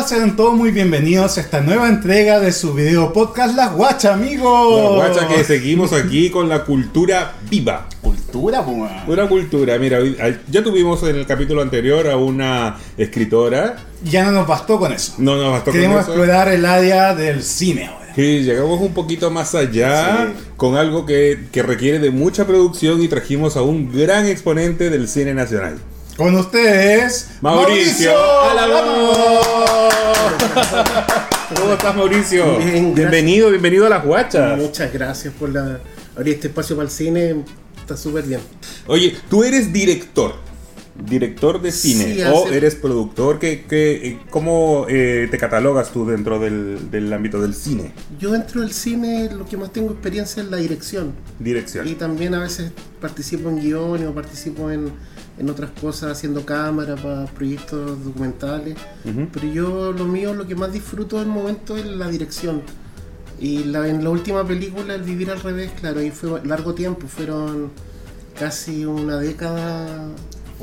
Hola, sean todos muy bienvenidos a esta nueva entrega de su video podcast Las Guachas, amigos. La guacha que seguimos aquí con la cultura viva. Cultura. Una cultura, mira, ya tuvimos en el capítulo anterior a una escritora. Ya no nos bastó con eso. No nos bastó con Queremos eso. explorar el área del cine ahora. Sí, llegamos un poquito más allá Sí. con algo que, que requiere de mucha producción y trajimos a un gran exponente del cine nacional. Con ustedes, Mauricio Alamón. ¿Cómo estás, Mauricio? Bien, gracias. bienvenido, bienvenido a las guachas. Muchas gracias por la, abrir este espacio para el cine. Está súper bien. Oye, tú eres director, director de cine, Sí, o hace- eres productor. ¿Qué, qué- ¿Cómo eh, te catalogas tú dentro del, del ámbito del cine? Yo dentro del cine lo que más tengo experiencia es la dirección. Dirección. Y también a veces participo en guiones o participo en, en otras cosas haciendo cámara para proyectos documentales. Pero yo lo mío, lo que más disfruto del momento es la dirección. Y la, en la última película, El Vivir al Revés, claro, ahí fue largo tiempo, fueron casi una década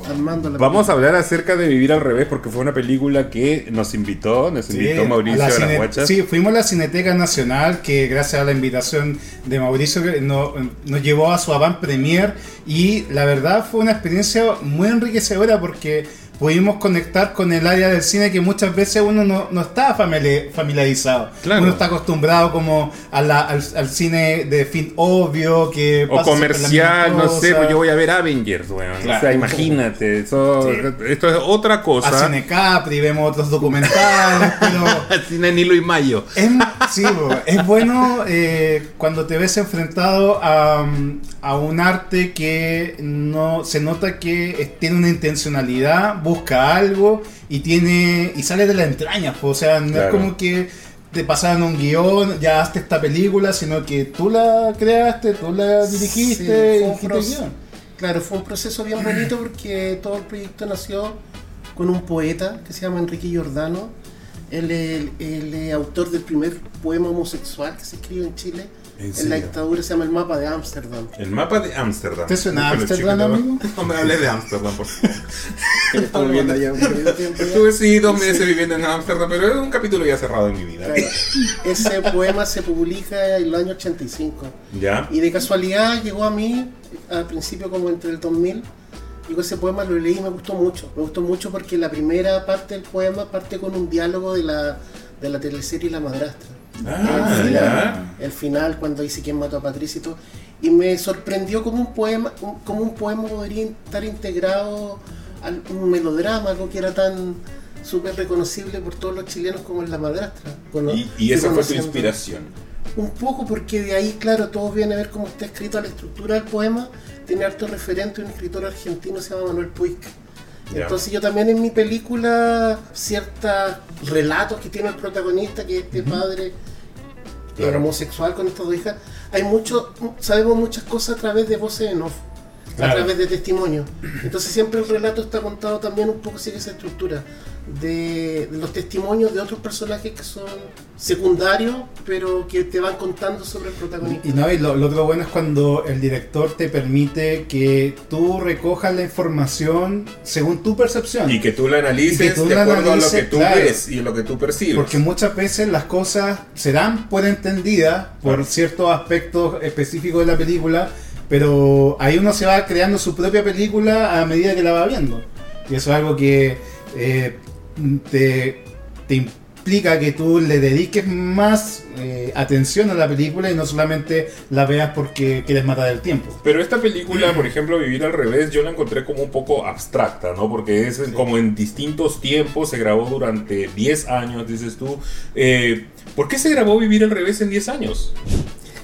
armando la Vamos a hablar acerca de Vivir al Revés porque fue una película que nos invitó, nos invitó Mauricio a, la las guachas. Sí, fuimos a la Cineteca Nacional que gracias a la invitación de Mauricio que no- nos llevó a su avant premier y la verdad fue una experiencia muy enriquecedora porque pudimos conectar con el área del cine que muchas veces uno no, no está famili- familiarizado. Claro. Uno está acostumbrado como a la- al, al cine de fin obvio que O comercial, no sé, pues yo voy a ver Avengers, weón. Claro. O sea, imagínate, eso, Sí. esto es otra a cosa. Cine Capri, vemos otros documentales, pero Cine Nilo y Mayo. Es, sí, es bueno eh, cuando te ves enfrentado a, mm, a un arte que no se nota que tiene una intencionalidad, busca algo y tiene y sale de la entraña. po. O sea, no Claro. es como que te pasaron un guion, ya hazte esta película, sino que tú la creaste, tú la dirigiste Sí, fue y el guion. Claro, fue un proceso bien bonito porque todo el proyecto nació con un poeta que se llama Enrique Giordano. Él es el, el, autor del primer poema homosexual que se escribe en Chile. ¿En En, la dictadura se llama El Mapa de Ámsterdam. El mapa de Ámsterdam. ¿Te suena Ámsterdam, amigo? No me hables de Ámsterdam, por favor. Estuve viviendo allá. Estuve sí dos meses viviendo en Ámsterdam, pero es un capítulo ya cerrado en mi vida. Claro. Ese poema se publica en el año 85. ¿Ya? Y de casualidad llegó a mí, al principio como entre el 2000, llegó ese poema, lo leí y me gustó mucho. Me gustó mucho porque la primera parte del poema parte con un diálogo de la, de la teleserie La Madrastra. Ah, el, final, el final, cuando dice quién mató a Patricia y todo. Y me sorprendió como un poema, como un poema podría estar integrado a un melodrama, algo que era tan súper reconocible por todos los chilenos como en La Madrastra. Y, y esa fue tu inspiración. un poco porque de ahí, claro, todo viene a ver cómo está escrito la estructura del poema. Tiene harto referente un escritor argentino, se llama Manuel Puig. Entonces yo también en mi película, ciertos relatos que tiene el protagonista, que es este padre Claro. homosexual con estas dos hijas, hay mucho, sabemos muchas cosas a través de voces en off, Claro. a través de testimonios. Entonces siempre el relato está contado también un poco sigue esa estructura de, de los testimonios de otros personajes que son secundarios, pero que te van contando sobre el protagonista. Y no, y lo, lo otro bueno es cuando el director te permite que tú recojas la información según tu percepción. Y que tú la Y analices que tú de la acuerdo a lo analices, que tú claro. ves y lo que tú percibes. Porque muchas veces las cosas se dan por entendidas por Claro. ciertos aspectos específicos de la película, pero ahí uno se va creando su propia película a medida que la va viendo. Y eso es algo que eh, te, te implica que tú le dediques más eh, atención a la película y no solamente la veas porque quieres matar el tiempo. Pero esta película, por ejemplo, Vivir al revés, yo la encontré como un poco abstracta, ¿no? Porque es como en distintos tiempos, se grabó durante 10 años, dices tú. Eh, ¿Por qué se grabó Vivir al revés en 10 años?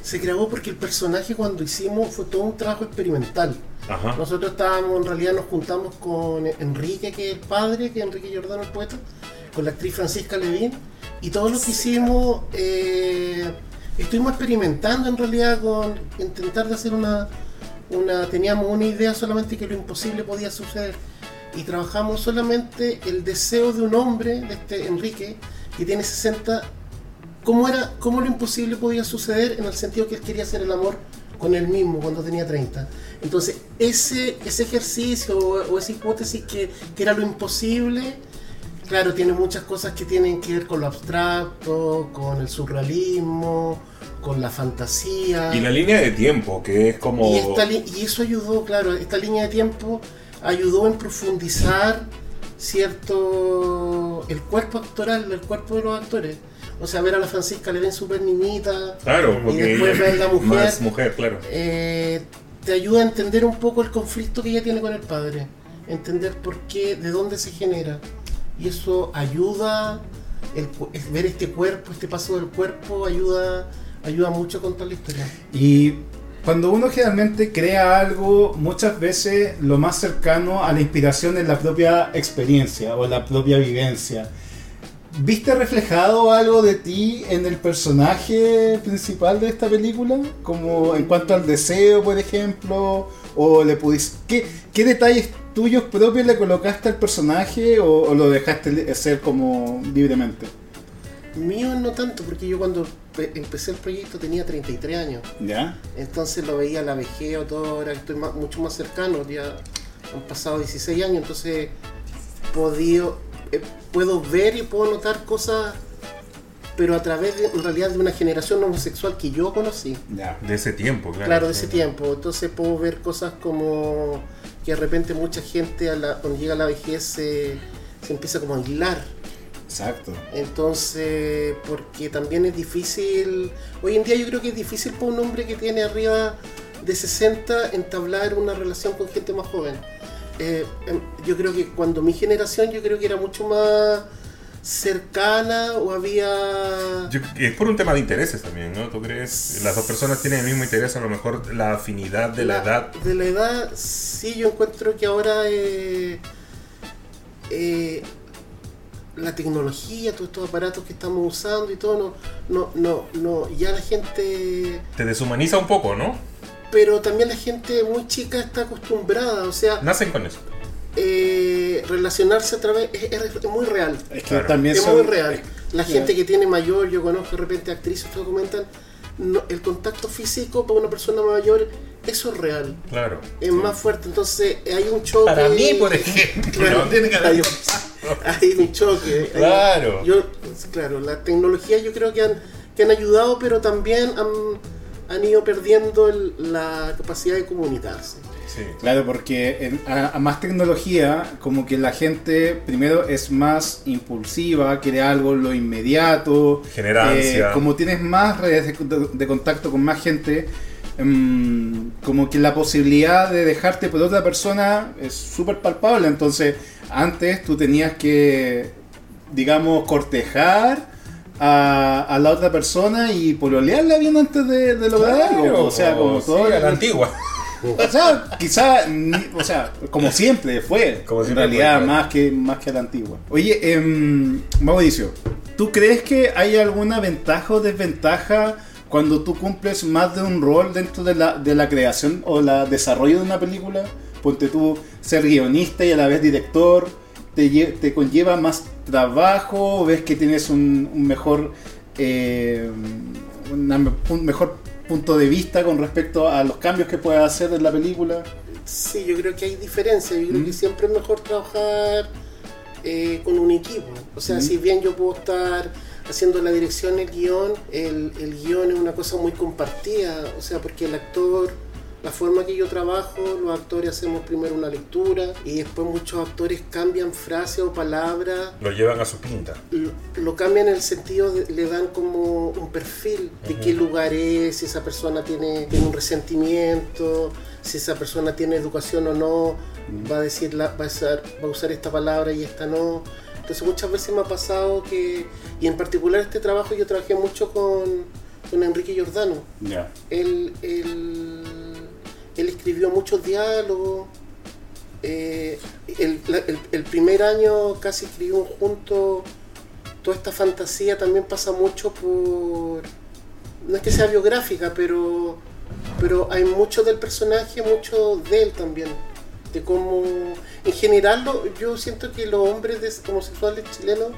Se grabó porque el personaje cuando hicimos fue todo un trabajo experimental. Ajá. Nosotros estábamos, en realidad nos juntamos con Enrique, que es el padre, que es Enrique Giordano, el poeta, con la actriz Francisca Levín, y todo lo que hicimos, eh, estuvimos experimentando en realidad con intentar de hacer una, una, teníamos una idea solamente que lo imposible podía suceder, y trabajamos solamente el deseo de un hombre, de este Enrique, que tiene 60, cómo era, cómo lo imposible podía suceder en el sentido que él quería hacer el amor con él mismo cuando tenía 30. Entonces, ese, ese ejercicio o, o esa hipótesis que, que era lo imposible, claro, tiene muchas cosas que tienen que ver con lo abstracto, con el surrealismo, con la fantasía. Y la línea de tiempo, que es como... Y, esta y eso ayudó, claro, esta línea de tiempo ayudó en profundizar cierto el cuerpo actoral, el cuerpo de los actores. O sea, ver a la Francisca le ven súper niñita, Claro, y porque después ella ver la mujer, más mujer, claro. eh, te ayuda a entender un poco el conflicto que ella tiene con el padre, entender por qué, de dónde se genera. Y eso ayuda, el ver este cuerpo, este paso del cuerpo, ayuda, ayuda mucho a contar la historia. Y cuando uno generalmente crea algo, muchas veces lo más cercano a la inspiración es la propia experiencia o la propia vivencia. ¿Viste reflejado algo de ti en el personaje principal de esta película? Como en cuanto al deseo, por ejemplo, o le pudiste... ¿Qué, qué detalles tuyos propios le colocaste al personaje o, o lo dejaste ser como libremente? Mío no tanto, porque yo cuando pe- empecé el proyecto tenía 33 años. ¿Ya? Entonces lo veía la vejez o todo, ahora estoy más- mucho más cercano, ya han pasado 16 años, entonces podido, eh, puedo ver y puedo notar cosas, pero a través de, en realidad de una generación homosexual que yo conocí, Ya. De ese tiempo, claro. claro, de ese tiempo. Entonces puedo ver cosas como que de repente mucha gente a la- cuando llega a la vejez se, se empieza como a aislar. Exacto. Entonces, porque también es difícil, hoy en día yo creo que es difícil para un hombre que tiene arriba de 60 entablar una relación con gente más joven. Eh, em, yo creo que cuando mi generación yo creo que era mucho más cercana o había... Yo- es por un tema de intereses también, ¿no? ¿Tú crees? Las dos personas tienen el mismo interés, a lo mejor la afinidad de la, edad. De la edad, sí, yo encuentro que ahora eh, eh, la tecnología, todos estos aparatos que estamos usando y todo, no, no, no, no, ya la gente, Te deshumaniza un poco, ¿no? Pero también la gente muy chica está acostumbrada, o sea, Nacen con eso. eh, relacionarse a través, es, es muy real. Es que Claro. también Es son- muy real. La gente que tiene mayor, yo conozco de repente actrices que comentan, no, el contacto físico para una persona mayor, eso es real. Claro. es más fuerte. Entonces hay un choque. Para mí, por ejemplo, Claro, no tiene que hay, haber hay un choque. Hay- Claro. yo, claro, la tecnología yo creo que han, que han ayudado, pero también han, han ido perdiendo el- la capacidad de comunicarse. Sí. Claro, porque en- a, a más tecnología, como que la gente primero es más impulsiva, quiere algo lo inmediato. Genera ansia. como tienes más redes de, de- de contacto con más gente, em, como que la posibilidad de dejarte por otra persona es súper palpable. Entonces, antes tú tenías que, digamos, cortejar. A, a la otra persona y pololearla bien antes de, de lograr algo. O sea, como sí, todo. a la antigua. O sea, quizá, o sea, como siempre fue, Como en siempre realidad fue, claro. más que más que a la antigua. Oye, em, Mauricio, ¿tú crees que hay alguna ventaja o desventaja cuando tú cumples más de un rol dentro de la, de la creación o la desarrollo de una película? Ponte tú ser guionista y a la vez director, te, lle- te conlleva más trabajo, ves que tienes un, un mejor eh, una un mejor punto de vista con respecto a los cambios que puedes hacer en la película. Sí, yo creo que hay diferencias. Yo creo Mm. que siempre es mejor trabajar eh, con un equipo. O sea, Mm. si bien yo puedo estar haciendo la dirección, el guion, el, el guion es una cosa muy compartida. O sea, porque el actor, la forma que yo trabajo, los actores hacemos primero una lectura y después muchos actores cambian frases o palabras Lo llevan a su pinta. lo, lo cambian en el sentido de, le dan como un perfil de qué lugar es, si esa persona tiene, tiene un resentimiento, si esa persona tiene educación o no, va a decir la- va a usar, va a usar esta palabra y esta no. Entonces muchas veces me ha pasado que, y en particular este trabajo yo trabajé mucho con, con Enrique Giordano. Ya. Él, él, él escribió muchos diálogos. eh, el, primer año casi escribimos juntos. Toda esta fantasía también pasa mucho por. No es que sea biográfica, pero, pero hay mucho del personaje, mucho de él también. De cómo. En general, lo- yo siento que los hombres de- homosexuales chilenos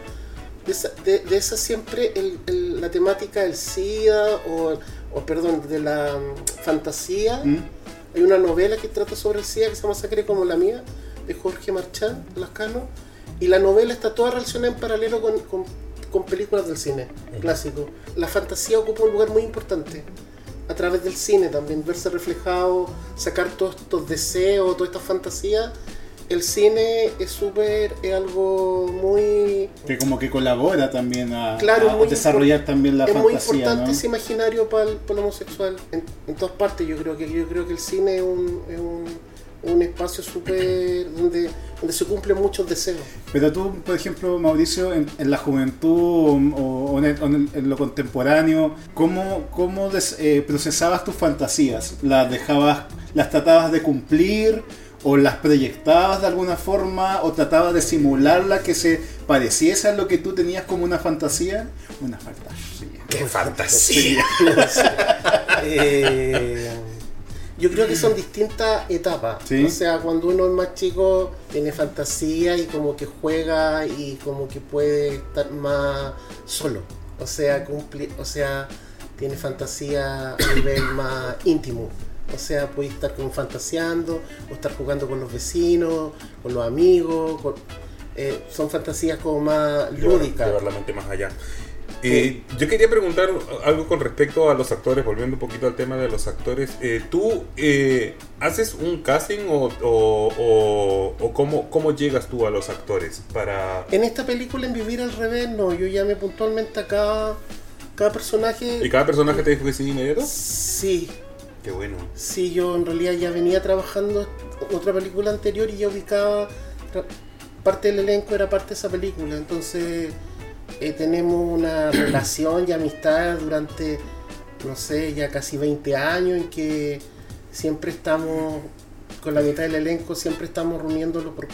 de esa, siempre la temática del SIDA o, o, perdón, de la mm, fantasía. ¿Mm? Hay una novela que trata sobre el SIDA que se llama como la mía, de Jorge Marchán Lascano. Y la novela está toda relacionada en paralelo con, con- con películas del cine clásico. La fantasía ocupa un lugar muy importante. A través del cine también, verse reflejado, sacar todos estos deseos, todas estas fantasías. El cine es súper, es algo muy Que como que colabora también a, Claro, a muy desarrollar también la es muy fantasía, importante ¿no? ese imaginario para el, para el homosexual en, en todas partes yo creo que yo creo que el cine es un, es un, un espacio súper donde, donde se cumplen muchos deseos Pero tú, por ejemplo, Mauricio, en, en la juventud o, el- en lo contemporáneo, ¿cómo, cómo des- eh, procesabas tus fantasías? ¿Las dejabas, las tratabas de cumplir o las proyectabas de alguna forma o tratabas de simularla que se pareciese a lo que tú tenías como una fantasía? Una fantasía. ¡Qué fantasía! Eh, yo creo que son distintas etapas Sí. o sea cuando uno es más chico tiene fantasía y como que juega y como que puede estar más solo o sea cumple, o sea tiene fantasía a nivel más íntimo o sea puede estar como fantaseando o estar jugando con los vecinos con los amigos con- eh, son fantasías como más lúdicas Llevar la mente más allá. Eh, yo quería preguntar algo con respecto a los actores, volviendo un poquito al tema de los actores. Eh, ¿Tú eh, haces un casting o, o, o- o cómo, cómo llegas tú a los actores para... En esta película, en Vivir al Revés, no, yo llamé puntualmente a cada, cada personaje. ¿Y cada personaje te dijo que sí inmediato? Sí, Qué bueno. sí, yo en realidad ya venía trabajando otra película anterior y ya ubicaba. Parte del elenco era parte de esa película, entonces eh, tenemos una relación y amistad durante, no sé, ya casi 20 años en que siempre estamos, con la mitad del elenco, siempre estamos reuniéndolo por,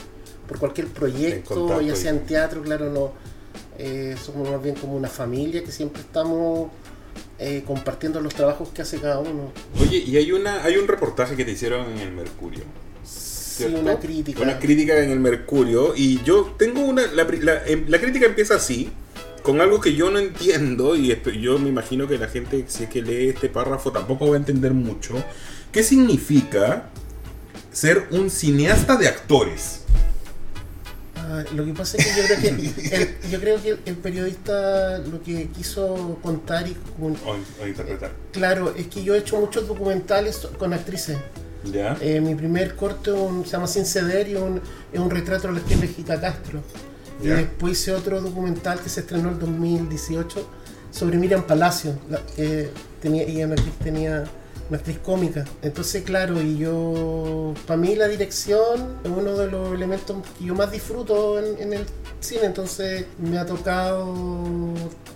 por cualquier proyecto, ya y- sea en teatro, claro, no. eh, somos más bien como una familia que siempre estamos eh, compartiendo los trabajos que hace cada uno. Oye, y hay una hay un reportaje que te hicieron en el Mercurio. Sí, ¿cierto? una crítica. Una crítica en el Mercurio. Y yo tengo una. La, em- la crítica empieza así. Con algo que yo no entiendo. Y yo me imagino que la gente, si es que lee este párrafo, tampoco va a entender mucho. ¿Qué significa ser un cineasta de actores? Ah, lo que pasa es que yo creo que el, yo creo que el periodista lo que quiso contar y con- O, o interpretar. claro es que yo he hecho muchos documentales con actrices. ¿Ya? Eh, mi primer corte un- se llama Sin ceder y un- es un retrato de la actriz Vejica Castro. Y después hice otro documental que se estrenó en 2018 sobre Miriam Palacio, la- que tenía, ella tenía una actriz cómica. Entonces, claro, y yo, para mí la dirección es uno de los elementos que yo más disfruto en, en el cine, entonces me ha tocado,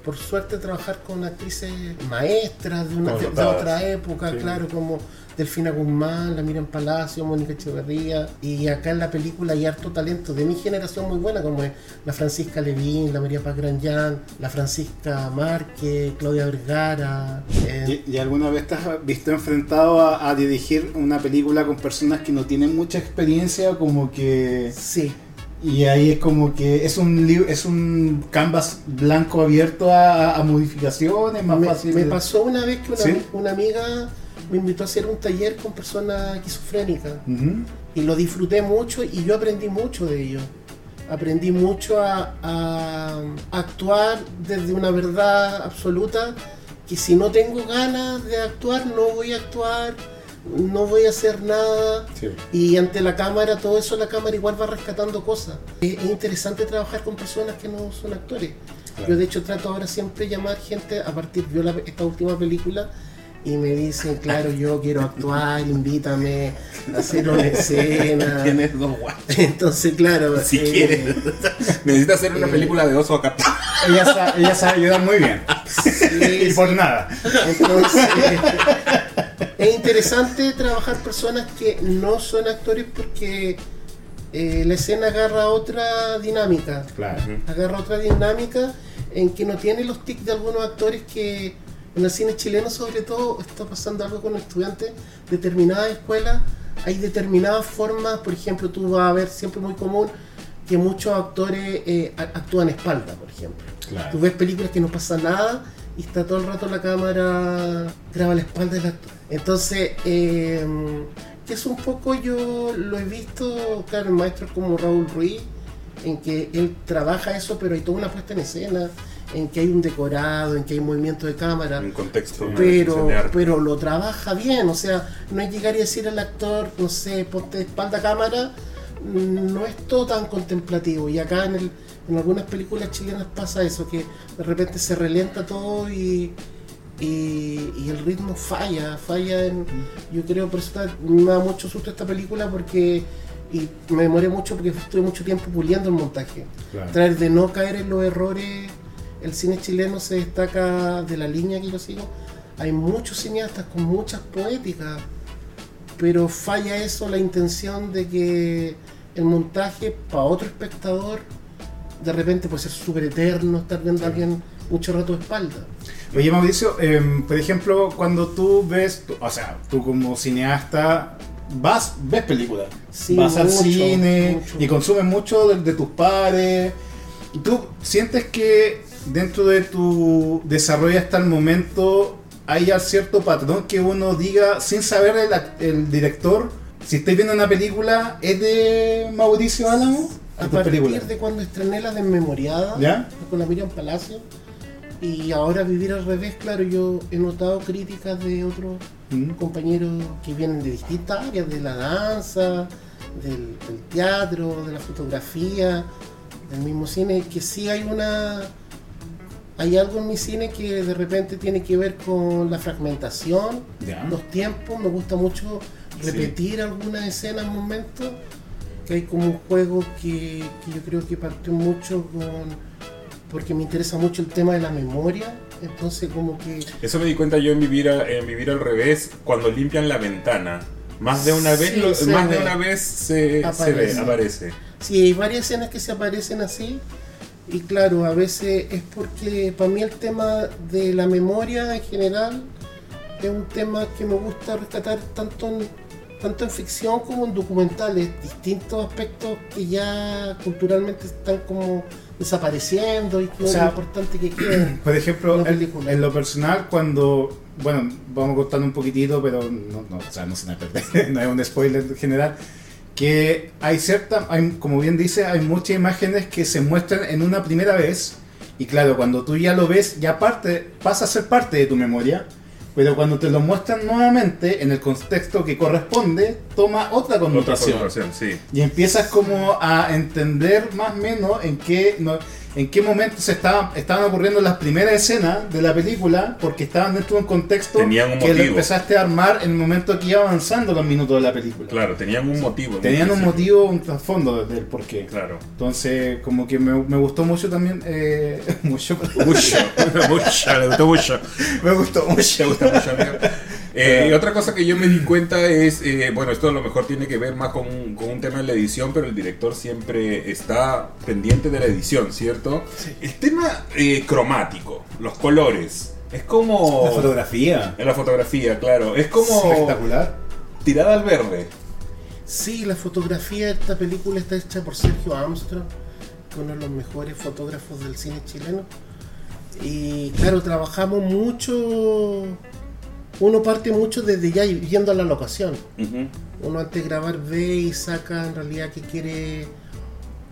por suerte, trabajar con actrices maestras de, una, de- otra época, Sí. claro, como Delfina Guzmán, la Miriam Palacio, Mónica Echeverría, y acá en la película hay harto talento de mi generación muy buena, como es la Francisca Levín, la María Paz Granján, la Francisca Márquez, Claudia Vergara. eh, ¿Y, y alguna vez te has visto enfrentado a, a dirigir una película con personas que no tienen mucha experiencia, como que... sí, Y ahí es como que es un es un canvas blanco abierto a, a modificaciones, más me, fácil. me pasó una vez que una, ¿Sí? una amiga me invitó a hacer un taller con personas esquizofrénicas. Y lo disfruté mucho y yo aprendí mucho de ello. Aprendí mucho a, a actuar desde una verdad absoluta que si no tengo ganas de actuar no voy a actuar, no voy a hacer nada Sí. y ante la cámara todo eso la cámara igual va rescatando cosas. Es, es interesante trabajar con personas que no son actores. Claro. Yo de hecho trato ahora siempre llamar gente a partir de esta última película y me dicen, claro, yo quiero actuar, invítame a hacer una escena. Tienes dos guachos. Entonces, claro, Si eh, quieres. Necesitas hacer una eh, película de oso acá. Ella, sa- ella sabe ayudar muy bien. sí, y por nada. Entonces, es interesante trabajar personas que no son actores porque eh, la escena agarra otra dinámica. Claro. Agarra otra dinámica en que no tiene los tics de algunos actores que en el cine chileno sobre todo está pasando algo con los estudiantes de determinadas escuelas. Hay determinadas formas, por ejemplo, tú vas a ver siempre muy común que muchos actores eh, actúan espalda, por ejemplo. Claro. Tú ves películas que no pasa nada y está todo el rato la cámara graba la espalda del actor. Entonces, eh, que es un poco yo lo he visto, claro, en maestros como Raúl Ruiz en que él trabaja eso, pero hay toda una puesta en escena, en que hay un decorado, en que hay movimiento de cámara. Un contexto. Pero, pero lo trabaja bien, o sea, no es llegar y decir al actor, no sé, ponte de espalda a cámara, no es todo tan contemplativo. Y acá en, el, en algunas películas chilenas pasa eso, que de repente se relenta todo y, y, y el ritmo falla, falla en, yo creo, por eso me da mucho susto esta película porque, y me demoré mucho porque estuve mucho tiempo puliendo el montaje. Claro. Tratar de no caer en los errores, el cine chileno se destaca de la línea que yo sigo. Hay muchos cineastas con muchas poéticas, pero falla eso, la intención de que el montaje para otro espectador de repente puede ser súper eterno, estar viendo a alguien mucho rato de espalda. Oye Mauricio, em, por ejemplo, cuando tú ves, tú- o sea, tú como cineasta vas, ves películas, Sí, vas al cine mucho. y consumes mucho de, de tus pares. ¿Y ¿Tú sientes que dentro de tu desarrollo hasta el momento hay cierto patrón que uno diga sin saber el, director? Si estáis viendo una película, ¿es de Mauricio Álamo? A ¿De tu partir película? de cuando estrené la desmemoriada ¿Ya? con la Miriam Palacio y ahora vivir al revés, claro, yo he notado críticas de otros Mm. compañeros que vienen de distintas áreas, de la danza, del, del teatro, de la fotografía, del mismo cine, que sí hay una... Hay algo en mi cine que de repente tiene que ver con la fragmentación, los tiempos, me gusta mucho Sí. repetir algunas escenas, momentos, que hay como un juego que, que yo creo que partió mucho con... porque me interesa mucho el tema de la memoria, entonces como que... Eso me di cuenta yo en vivir, a- en vivir al revés cuando limpian la ventana. Más de una vez, Sí, lo- se más de ve. una vez se, se Aparece. ve, aparece. Sí, hay varias escenas que se aparecen así. Y claro, a veces es porque para mí el tema de la memoria en general es un tema que me gusta rescatar tanto en, tanto en ficción como en documentales, distintos aspectos que ya culturalmente están como desapareciendo y que O sea, es importante que queden. Por ejemplo, en, película. en lo personal, cuando. Bueno, vamos contando un poquitito, pero no, no, o sea, no se me perder, no es un spoiler en general. Que hay cierta. Hay, como bien dice, hay muchas imágenes que se muestran en una primera vez. Y claro, cuando tú ya lo ves, ya parte, pasa a ser parte de tu memoria. Pero cuando te lo muestran nuevamente, en el contexto que corresponde, toma otra Otra connotación. connotación, sí. Y empiezas como a entender más o menos en qué, no- en qué momento se estaban, estaban ocurriendo las primeras escenas de la película, porque estaban dentro de un contexto un que lo empezaste a armar en el momento que iba avanzando los minutos de la película. Claro, tenían un motivo. en Tenían un motivo, un trasfondo del porqué. Claro. Entonces, como que me, me gustó mucho también, eh, mucho, Mucho, mucho, le gustó mucho. me gustó mucho. Te gusta mucho, amigo. Eh, y otra cosa que yo me di cuenta es, eh, bueno, esto a lo mejor tiene que ver más con, un- con un tema de la edición, pero el director siempre está pendiente de la edición, ¿cierto? El tema eh, cromático, los colores, es como... La fotografía. En la fotografía, claro. Es como Espectacular. tirada al verde. Sí, la fotografía de esta película está hecha por Sergio Armstrong, uno de los mejores fotógrafos del cine chileno. Y claro, trabajamos mucho. Uno parte mucho desde ya yendo a la locación. Uno antes de grabar ve y saca en realidad qué quiere,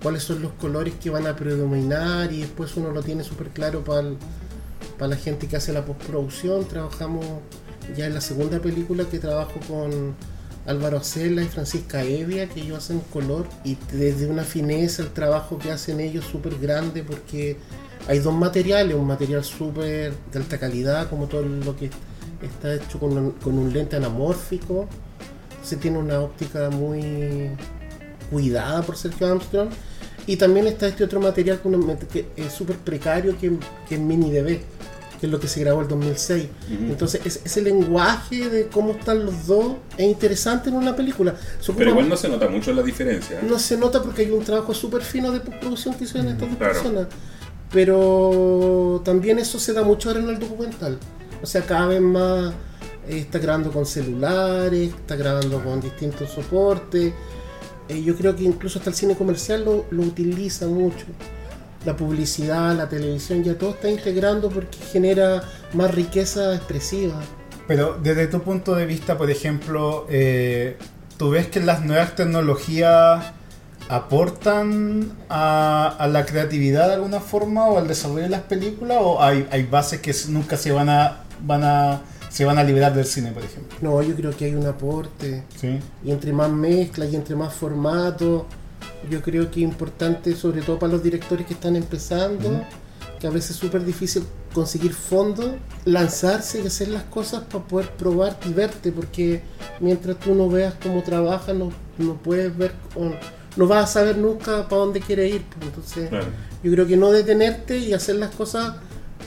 cuáles son los colores que van a predominar y después uno lo tiene súper claro para la gente que hace la postproducción. Trabajamos ya en la segunda película que trabajo con Álvaro Acela y Francisca Evia, que ellos hacen color y desde una fineza el trabajo que hacen ellos súper grande porque hay dos materiales, un material súper de alta calidad como todo lo que está hecho con un, con un lente anamórfico, se tiene una óptica muy cuidada por Sergio Armstrong y también está este otro material que es súper precario que, que es Mini DB que es lo que se grabó el 2006 entonces es- ese lenguaje de cómo están los dos es interesante en una película Se Pero igual no se nota mucho la diferencia. ¿eh? no se nota porque hay un trabajo súper fino de postproducción que hicieron estas dos claro. personas. Pero también eso se da mucho ahora en el documental. O sea, cada vez más eh, está grabando con celulares, está grabando con distintos soportes. Eh, yo creo que incluso hasta el cine comercial lo, lo utiliza mucho. La publicidad, la televisión, ya todo está integrando porque genera más riqueza expresiva. Pero desde tu punto de vista, por ejemplo, eh, ¿tú ves que las nuevas tecnologías aportan a, la creatividad de alguna forma o al desarrollo de las películas o hay, bases que nunca se van a van a se van a liberar del cine, por ejemplo. No, yo creo que hay un aporte. Sí. Y entre más mezclas y entre más formatos, yo creo que es importante, sobre todo para los directores que están empezando, que a veces es súper difícil conseguir fondos, lanzarse y hacer las cosas para poder probar y verte, porque mientras tú no veas cómo trabajas, no, no puedes ver, o no vas a saber nunca para dónde quieres ir. Entonces, Claro. yo creo que no detenerte y hacer las cosas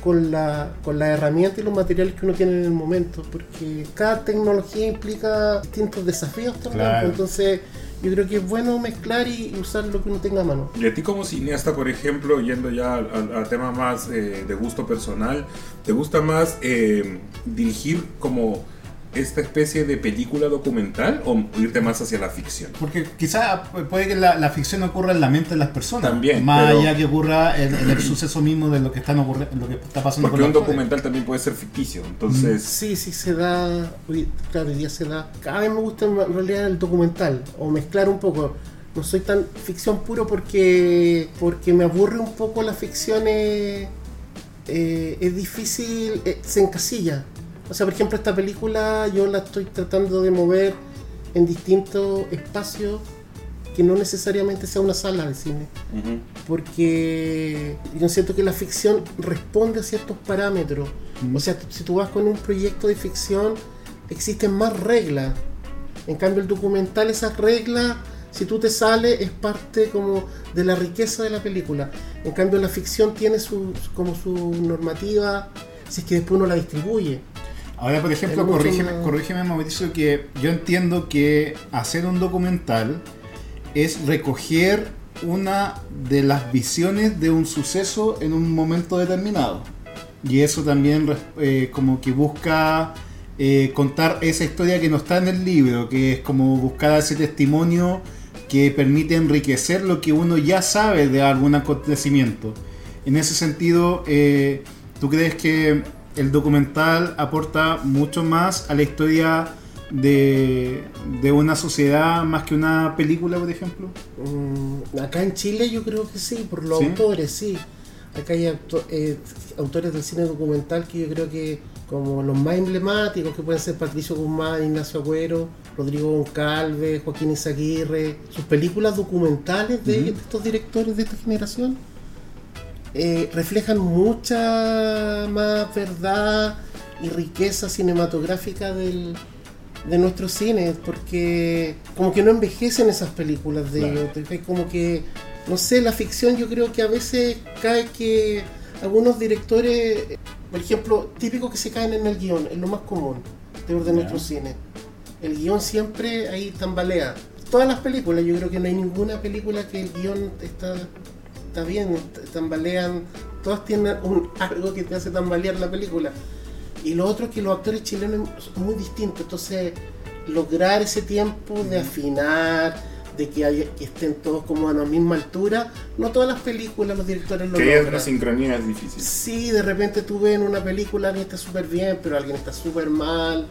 con la, con las herramientas y los materiales que uno tiene en el momento, porque cada tecnología implica distintos desafíos también. Claro. Entonces, yo creo que es bueno mezclar y usar lo que uno tenga a mano. Y a ti como cineasta, por ejemplo, yendo ya al, al- al tema más eh, de gusto personal, ¿te gusta más eh, dirigir como esta especie de película documental o irte más hacia la ficción? Porque quizás puede que la, la ficción ocurra en la mente de las personas. También, Más pero- allá que ocurra en, en el suceso mismo de lo que, están ocurri- lo que está pasando Porque con un documental también puede ser ficticio, entonces... Sí, sí se da, claro, hoy día se da. Cada vez me gusta en realidad el documental o mezclar un poco. No soy tan ficción puro porque porque me aburre un poco la ficción. eh, eh, es difícil, eh, se encasilla. O sea, por ejemplo, esta película yo la estoy tratando de mover en distintos espacios que no necesariamente sea una sala de cine porque yo siento que la ficción responde a ciertos parámetros. O sea, si tú vas con un proyecto de ficción, existen más reglas. En cambio, el documental, esas reglas, si tú te sales, es parte como de la riqueza de la película. En cambio, la ficción tiene su, como su normativa, si es que después uno la distribuye. Ahora, por ejemplo, corrígeme, corrígeme, Mauricio, que yo entiendo que hacer un documental es recoger una de las visiones de un suceso en un momento determinado. Y eso también eh, como que busca eh, contar esa historia que no está en el libro, que es como buscar ese testimonio que permite enriquecer lo que uno ya sabe de algún acontecimiento. En ese sentido, eh, ¿tú crees que el documental aporta mucho más a la historia de, de una sociedad más que una película, por ejemplo? Mm, acá en Chile yo creo que sí, por los ¿Sí? autores, sí. Acá hay auto- eh, autores del cine documental que yo creo que como los más emblemáticos, que pueden ser Patricio Guzmán, Ignacio Agüero, Rodrigo Goncalves, Joaquín Izaguirre, sus películas documentales de, de estos directores de esta generación eh, reflejan mucha más verdad y riqueza cinematográfica del, de nuestro cine, porque como que no envejecen esas películas de Claro. ellos, como que, no sé, la ficción yo creo que a veces cae que algunos directores, por ejemplo, típico que se caen en el guion, es lo más común de, de Ya. nuestro cine. El guion siempre ahí tambalea. Todas las películas, yo creo que no hay ninguna película que el guion está, está bien, tambalean, todas tienen un, algo que te hace tambalear la película. Y lo otro es que los actores chilenos son muy distintos, entonces lograr ese tiempo de afinar, de que, haya- que estén todos como a la misma altura, no todas las películas los directores lo Que logran. una sincronía es difícil. Sí, de repente tú ves en una película alguien está súper bien, pero alguien está súper mal,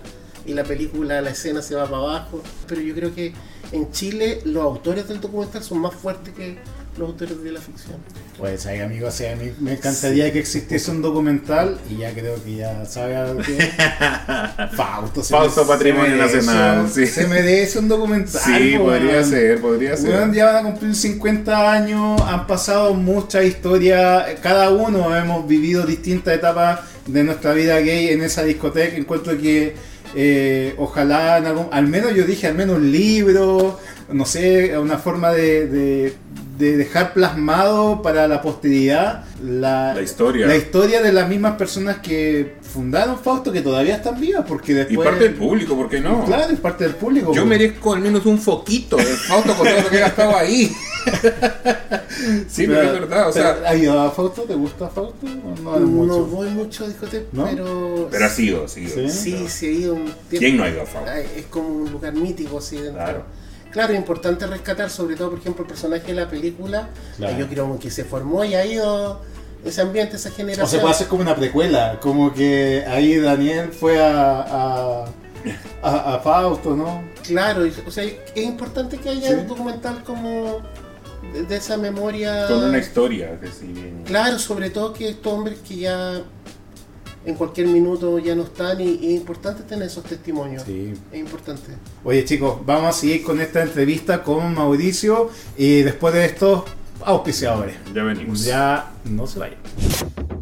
y la película, la escena se va para abajo. Pero yo creo que en Chile los autores del documental son más fuertes que los autores de la ficción. Pues ahí, amigo, o sea, a mí me encantaría que existiese un documental y ya creo que ya sabe a lo que. Fausto, se Fausto me- Patrimonio Nacional, sí. Se merece un documental. Sí, po, podría ser, podría ser. Weón, ya van a cumplir 50 años, han pasado muchas historias, cada uno hemos vivido distintas etapas de nuestra vida gay en esa discoteca. Encuentro que eh, ojalá, en algún- al menos yo dije, al menos un libro, no sé, una forma de, de- de dejar plasmado para la posteridad la, La historia. la historia de las mismas personas que fundaron Fausto, que todavía están vivas, porque Y después... parte del público, ¿por qué no? Claro, es parte del público. Yo po. merezco al menos un foquito de Fausto con todo lo que he gastado ahí. sí, pero es verdad, o sea. ¿Has ido a Fausto? ¿Te gusta Fausto? ¿O no, No, mucho? voy mucho a discoteca, ¿No? pero... Pero ha sido, ha sido. Sí. Sí, sí, he ido un tiempo. ¿Quién no ha ido a Fausto? Es como un lugar mítico, así dentro. Claro. Claro, es importante rescatar, sobre todo, por ejemplo, el personaje de la película. Claro. que Yo creo que se formó y ha ido ese ambiente, esa generación. O se puede hacer como una precuela, como que ahí Daniel fue a, a, a- a Fausto, ¿no? Claro, y- o sea, es importante que haya Sí. un documental como, de, de esa memoria. Con una historia que sí bien. Claro, sobre todo que estos hombres que ya en cualquier minuto ya no están y, y es importante tener esos testimonios. Sí. Es importante. Oye chicos, vamos a seguir con esta entrevista con Mauricio y después de estos auspiciadores. Ya venimos. Ya no se vayan.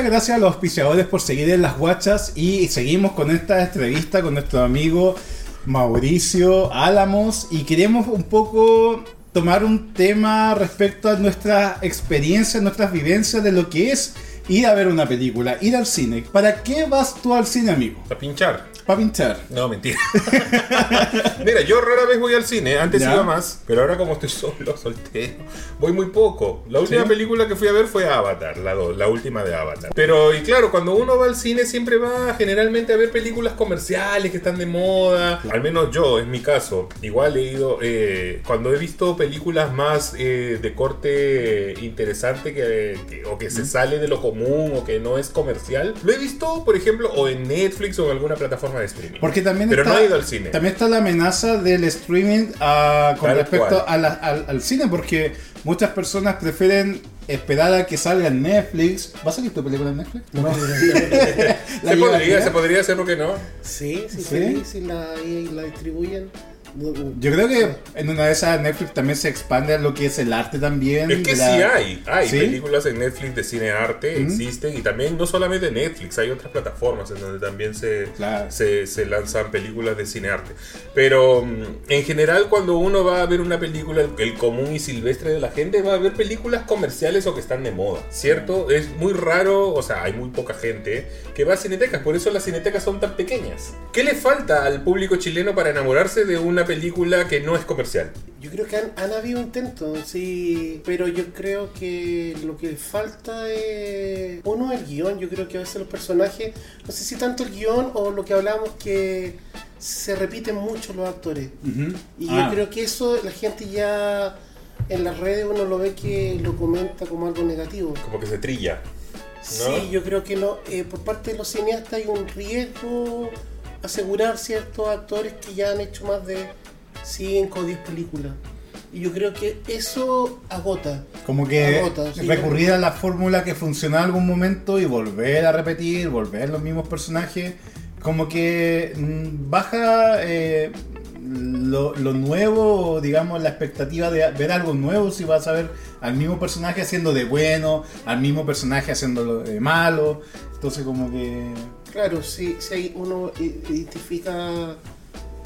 Muchas gracias a los auspiciadores por seguir en las guachas y seguimos con esta entrevista con nuestro amigo Mauricio Álamos y queremos un poco tomar un tema respecto a nuestra experiencia, nuestras vivencias de lo que es ir a ver una película, ir al cine. ¿Para qué vas tú al cine, amigo? A pinchar. Para pinchar. No, mentira. Mira, yo rara vez voy al cine. Antes Ya. iba más, pero ahora como estoy solo, soltero, voy muy poco. La última ¿Sí? película que fui a ver fue Avatar, la, dos, la última de Avatar. Pero, y claro, cuando uno va al cine siempre va generalmente a ver películas comerciales que están de moda. Al menos yo, en mi caso, igual he ido, eh, cuando he visto películas más eh, de corte interesante que, que- o que se sale de lo común o que no es comercial, lo he visto, por ejemplo, o en Netflix o en alguna plataforma de streaming. Porque también Pero está, no he ido al cine. También está la amenaza del streaming ah, con Tal respecto a la- al, al cine, porque muchas personas prefieren esperar a que salga en Netflix. ¿Va a salir tu película en Netflix? La Se podría, se podría hacer, ¿por qué no? Sí, sí, ¿Sí? la, y la distribuyen. Yo creo que en una de esas Netflix también se expande a lo que es el arte también. Es que la- sí hay, hay ¿Sí? películas en Netflix de cine arte, Ujú. existen, y también no solamente Netflix, hay otras plataformas en donde también se, Claro. se, se lanzan películas de cine arte. Pero mm, en general cuando uno va a ver una película, el, el común y silvestre de la gente va a ver películas comerciales o que están de moda, ¿cierto? Es muy raro, o sea, hay muy poca gente que va a cinetecas, por eso las cinetecas son tan pequeñas. ¿Qué le falta al público chileno para enamorarse de una película que no es comercial? Yo creo que han, han habido intentos, sí, pero yo creo que lo que falta es, uno, el guion, yo creo que a veces los personajes, no sé si tanto el guion o lo que hablamos que se repiten mucho los actores. Y Ah, yo creo que eso la gente ya en las redes uno lo ve que lo comenta como algo negativo. Como que se trilla. Sí, yo creo que no, eh, por parte de los cineastas hay un riesgo asegurar ciertos actores que ya han hecho más de 5 o 10 películas. Y yo creo que eso agota. Como que agota, sí, recurrir a la fórmula que funcionó en algún momento y volver a repetir, volver los mismos personajes, como que mm, baja eh, lo, lo nuevo, digamos, la expectativa de ver algo nuevo si vas a ver al mismo personaje haciendo de bueno, al mismo personaje haciendo de malo, entonces como que... Claro, si, si uno identifica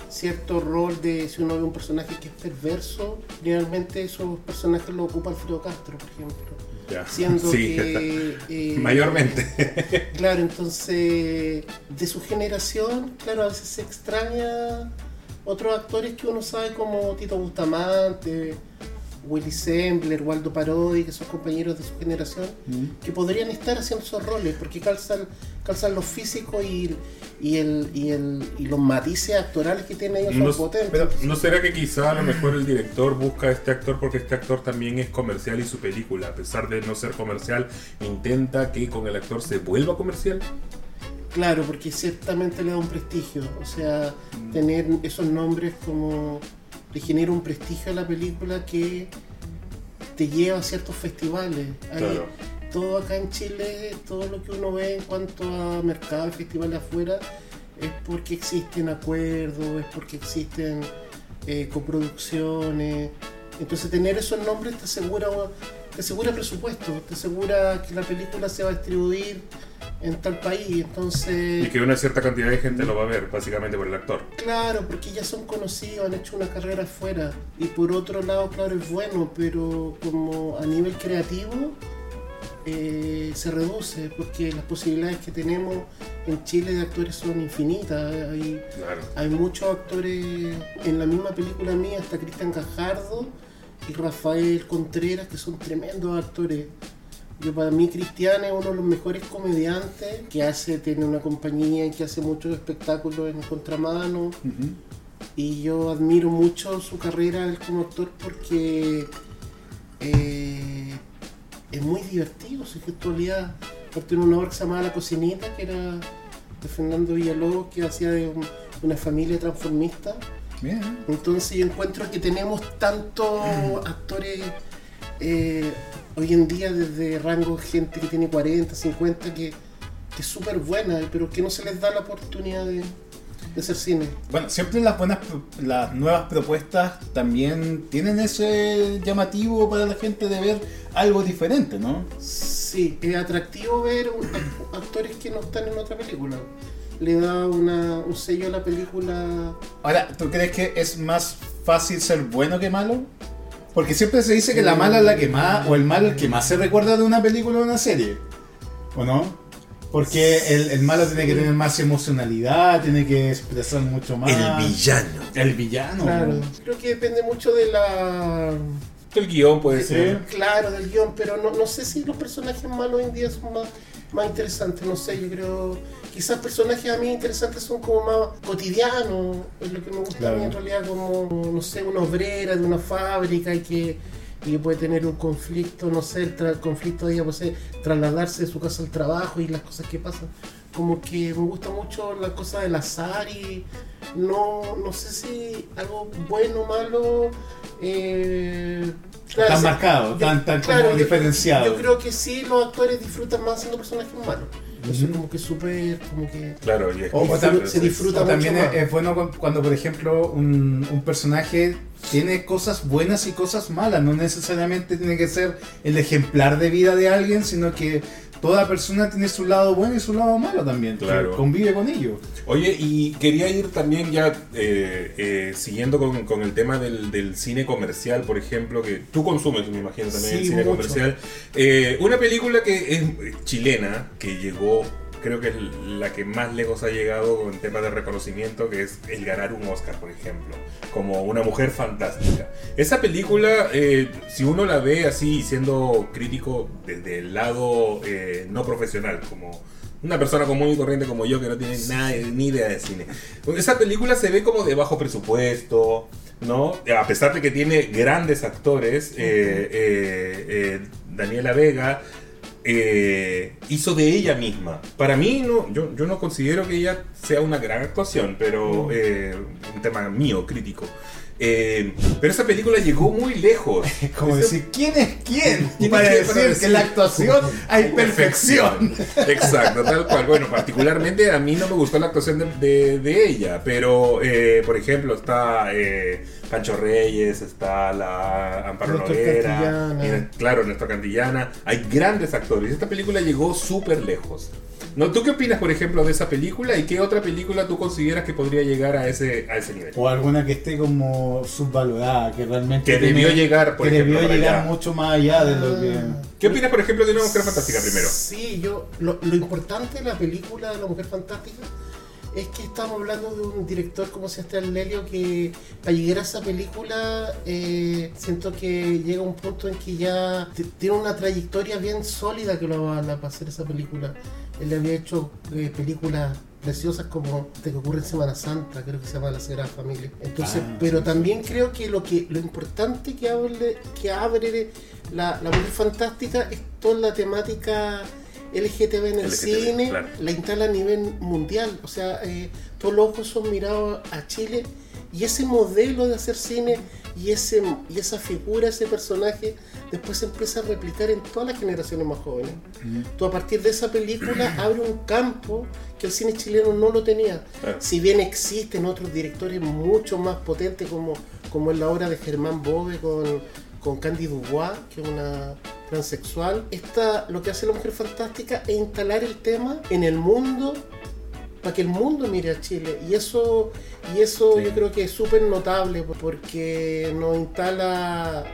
cierto rol de si uno ve un personaje que es perverso, generalmente esos personajes lo ocupa Alfredo Castro, por ejemplo. Ya. Siendo Sí, que... eh, Mayormente. Claro, entonces de su generación, claro, a veces se extraña otros actores que uno sabe como Tito Bustamante, Willy Sembler, Waldo Parodi, que son compañeros de su generación, que podrían estar haciendo esos roles, porque calzan, calzan los físicos y, y, el, y, el, y los matices actorales que tienen ellos son No, potentes. pero, ¿No será que quizá a lo mejor el director busca a este actor porque este actor también es comercial y su película, a pesar de no ser comercial, intenta que con el actor se vuelva comercial? Claro, porque ciertamente le da un prestigio. O sea, tener esos nombres como le genera un prestigio a la película que te lleva a ciertos festivales. Hay- Claro. todo acá en Chile, todo lo que uno ve en cuanto a mercado y festivales afuera, es porque existen acuerdos, es porque existen eh, coproducciones. Entonces tener esos nombres te asegura, te asegura presupuesto, te asegura que la película se va a distribuir en tal país. Entonces, Y que una cierta cantidad de gente lo va a ver, básicamente por el actor. claro, porque ya son conocidos, han hecho una carrera afuera. Y por otro lado, claro, es bueno, pero como a nivel creativo eh, se reduce, porque las posibilidades que tenemos en Chile de actores son infinitas. Hay, Claro. hay muchos actores en la misma película mía, hasta Cristian Gajardo y Rafael Contreras, que son tremendos actores. Yo para mí Cristian es uno de los mejores comediantes que hace, tiene una compañía y que hace muchos espectáculos en contramano. Y yo admiro mucho su carrera como actor porque eh, es muy divertido, su gestualidad. Aparte tiene una obra que se llamaba La Cocinita, que era de Fernando Villalobos, que hacía de un- una familia transformista. Bien. Entonces yo encuentro que tenemos tantos actores eh, hoy en día desde rango gente que tiene 40, 50, que, que es súper buena, pero que no se les da la oportunidad de, de hacer cine. Bueno, siempre las buenas, las nuevas propuestas también tienen ese llamativo para la gente de ver algo diferente, ¿no? Sí, es atractivo ver un- act- actores que no están en otra película. Le da una, un sello a la película. Ahora, ¿tú crees que es más fácil ser bueno que malo? Porque siempre se dice que la mala es la que más, o el malo el que más se recuerda de una película o de una serie. ¿O no? Porque el, el malo tiene que tener más emocionalidad, tiene que expresar mucho más. villano. El villano. Claro, creo que depende mucho de la. El guion puede Sí. ser. Claro, del guion, pero no, no sé si los personajes malos hoy en día son más, más interesantes, no sé, yo creo. Quizás personajes a mí interesantes son como más cotidianos, es lo que me gusta a mí en realidad, como, no sé, una obrera de una fábrica y que, y puede tener un conflicto, no sé, el, tra- el conflicto de ella puede ser trasladarse de su casa al trabajo y las cosas que pasan. Como que me gusta mucho la cosa del azar y no, no sé si algo bueno o malo. Eh, claro, Tan sí, marcado, yo- tan, tan claro, como yo- diferenciado. Yo creo que sí, los actores disfrutan más siendo personajes. Eso es como que súper, como que... Claro, y es O- o que se disfruta O también mucho es, más. es bueno cu- cuando, por ejemplo, un, un personaje tiene cosas buenas y cosas malas. No necesariamente tiene que ser el ejemplar de vida de alguien, sino que toda persona tiene su lado bueno y su lado malo también. que Claro. convive con ello. Oye, y quería ir también ya eh, eh, siguiendo con, con el tema del, del cine comercial, por ejemplo, que tú consumes, me imagino, también Sí, el cine mucho. comercial. Eh, una película que es chilena, que llegó, creo que es la que más lejos ha llegado en temas de reconocimiento, que es el ganar un Oscar, por ejemplo, como una mujer fantástica. Esa película, eh, si uno la ve así, siendo crítico desde el lado eh, no profesional, como una persona común y corriente como yo que no tiene nada, ni idea de cine. Esa película se ve como de bajo presupuesto, ¿no? A pesar de que tiene grandes actores, eh, eh, eh, Daniela Vega eh, hizo de ella misma. Para mí, no, yo, yo no considero que ella sea una gran actuación, pero eh, un tema mío, crítico. Eh, pero esa película llegó muy lejos. Como decir, ¿quién es quién? ¿Quién para es quién para decir que en la actuación hay perfección. Exacto, tal cual. Bueno, particularmente a mí no me gustó la actuación de, de- de ella, pero eh, por ejemplo está eh, Pancho Reyes, está la Amparo Noguera, y, claro, Néstor Cantillana. Hay grandes actores. Esta película llegó súper lejos. ¿No? ¿Tú qué opinas, por ejemplo, de esa película y qué otra película tú consideras que podría llegar a ese, a ese nivel? O alguna que esté como subvalorada, que realmente. Que debió llegar, por que ejemplo, debió para llegar allá. mucho más allá de lo que. Ah. ¿Qué opinas, por ejemplo, de una mujer fantástica primero? Sí, yo lo, lo importante de la película de la Mujer Fantástica es que estamos hablando de un director como Sebastián Lelio que para llegar a esa película eh, siento que llega un punto en que ya tiene una trayectoria bien sólida que lo para hacer esa película. Él había hecho eh, películas preciosas como de que ocurre en Semana Santa, creo que se llama La Sagrada Familia. Entonces, Ah, pero sí, también creo que lo que lo importante que abre, que abre la, la Mujer Fantástica es toda la temática LGTB en el LGTB, cine, claro. la instala a nivel mundial. O sea, eh, todos los ojos son mirados a Chile y ese modelo de hacer cine y, ese, y esa figura, ese personaje, después se empieza a replicar en todas las generaciones más jóvenes. Tú a partir de esa película abre un campo que el cine chileno no lo tenía. Si bien existen otros directores mucho más potentes como, como es la obra de Germán Bove con, con Candy Dubois, que es una transexual. Esta, lo que hace la mujer fantástica es instalar el tema en el mundo para que el mundo mire a Chile. Y eso, y eso Sí. yo creo que es súper notable porque nos instala,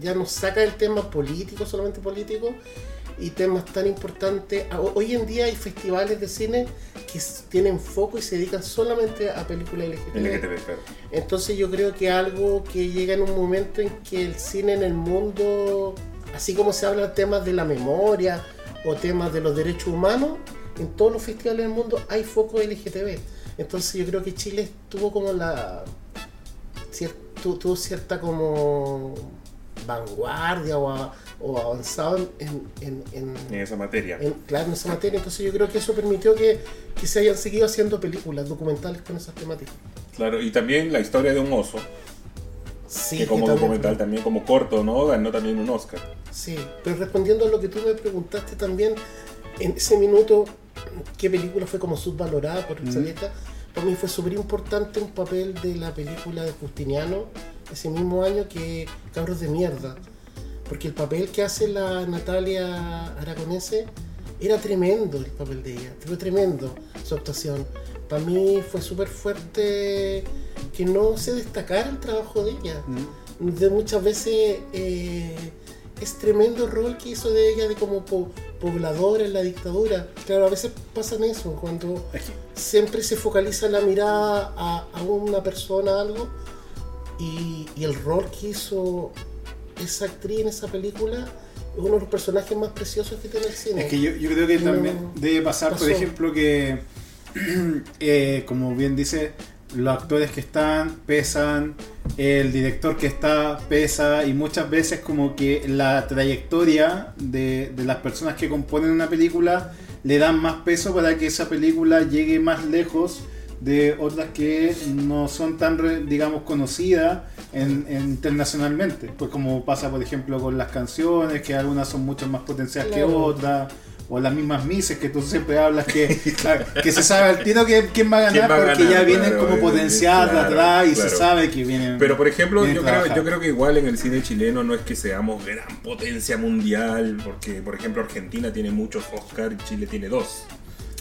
ya nos saca el tema político, solamente político, y temas tan importantes. Ah, ho- Hoy en día hay festivales de cine que tienen foco y se dedican solamente a películas LGTB. Entonces yo creo que algo que llega en un momento en que el cine en el mundo, así como se habla de temas de la memoria o temas de los derechos humanos, en todos los festivales del mundo hay foco LGTB. Entonces yo creo que Chile tuvo como la tuvo cierta como vanguardia o, a- o avanzado en, en- en- En esa materia. claro, en esa materia. Entonces yo creo que eso permitió que, que se hayan seguido haciendo películas, documentales con esas temáticas. Claro, y también la historia de un oso, Sí, que como también- documental, también como corto, ¿no? Ganó también un Oscar. Sí, pero respondiendo a lo que tú me preguntaste también, en ese minuto, ¿qué película fue como subvalorada por el Saleta? Para mí fue súper importante un papel de la película de Justiniano ese mismo año que Cabros de Mierda. Porque el papel que hace la Natalia Aragonese era tremendo el papel de ella, fue tremendo su actuación. Para mí fue súper fuerte que no se destacara el trabajo de ella. De muchas veces eh, es tremendo el rol que hizo de ella de como po- pobladora en la dictadura. Claro, a veces pasan eso, cuando siempre se focaliza la mirada a, a una persona, algo, y, y el rol que hizo esa actriz en esa película es uno de los personajes más preciosos que tiene el cine. Es que yo, yo creo que No, también debe pasar, por pasó. ejemplo, que, eh, como bien dice, los actores que están pesan, el director que está pesa, y muchas veces como que la trayectoria de, de las personas que componen una película le dan más peso para que esa película llegue más lejos de otras que no son tan, digamos, conocidas en, en- internacionalmente. Pues como pasa, por ejemplo, con las canciones, que algunas son mucho más potenciales que otras. O las mismas mises que tú siempre hablas que, que se sabe al tiro que, quién va a ¿Quién ganar va a porque ganar? ya vienen Claro, como eh, potenciadas claro, atrás y claro. se sabe que vienen. Pero por ejemplo, yo creo, yo creo que igual en el cine chileno no es que seamos gran potencia mundial, porque por ejemplo Argentina tiene muchos Oscar y Chile tiene dos.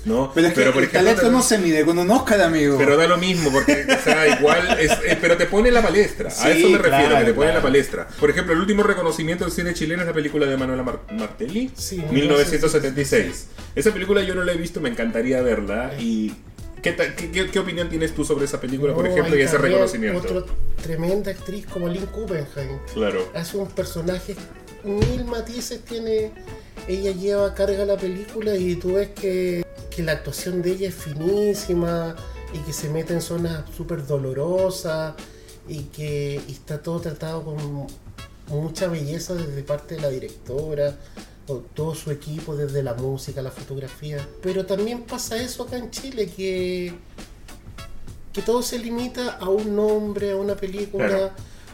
¿No? Pero es que por el ejemplo, talento no se mide con un Oscar, amigo. Pero da lo mismo, porque, o sea, igual, es, eh, pero te pone en la palestra. Sí, a eso me refiero, claro, que te pone en la palestra. Por ejemplo, el último reconocimiento del cine chileno es la película de Manuela Mar- Martelli, Sí, 1976. Esa película yo no la he visto, me encantaría verla. ¿Y qué, qué, qué- qué opinión tienes tú sobre esa película, por ejemplo, hay y ese reconocimiento? Otra tremenda actriz como Lynn Kuppenheim. Claro. Hace un personaje, mil matices tiene. Ella lleva carga la película y tú ves que, que la actuación de ella es finísima y que se mete en zonas súper dolorosas y que y está todo tratado con mucha belleza desde parte de la directora o todo su equipo, desde la música, la fotografía. Pero también pasa eso acá en Chile, que que todo se limita a un nombre, a una película. Claro.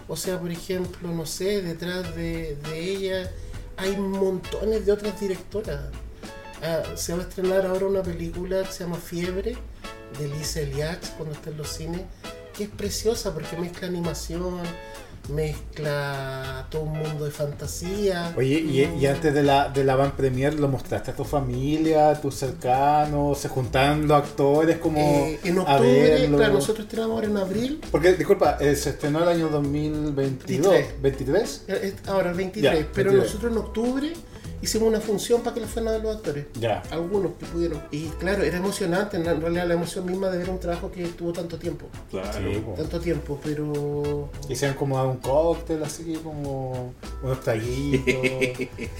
O sea, por ejemplo, no sé, detrás de, de ella hay montones de otras directoras. Ah, se va a estrenar ahora una película que se llama Fiebre, de Lisa Eliach, cuando está en los cines, que es preciosa porque mezcla animación, mezcla todo un mundo de fantasía. Oye, y, y antes de la, de la Van Premier, ¿lo mostraste a tu familia, a tus cercanos? ¿Se juntaban los actores como Eh, en octubre, claro, nosotros estrenamos ahora en abril, Porque, disculpa, eh, se estrenó el año 2022. 23. ¿23? eh, eh, ahora el 23, Ya, pero 23. nosotros en octubre hicimos una función para que la fueran a los actores. Ya. Algunos que pudieron. Y claro, era emocionante, en realidad la emoción misma de ver un trabajo que tuvo tanto tiempo. Claro. Sí. Tanto tiempo, pero Hicieron como un cóctel, así como unos traguitos.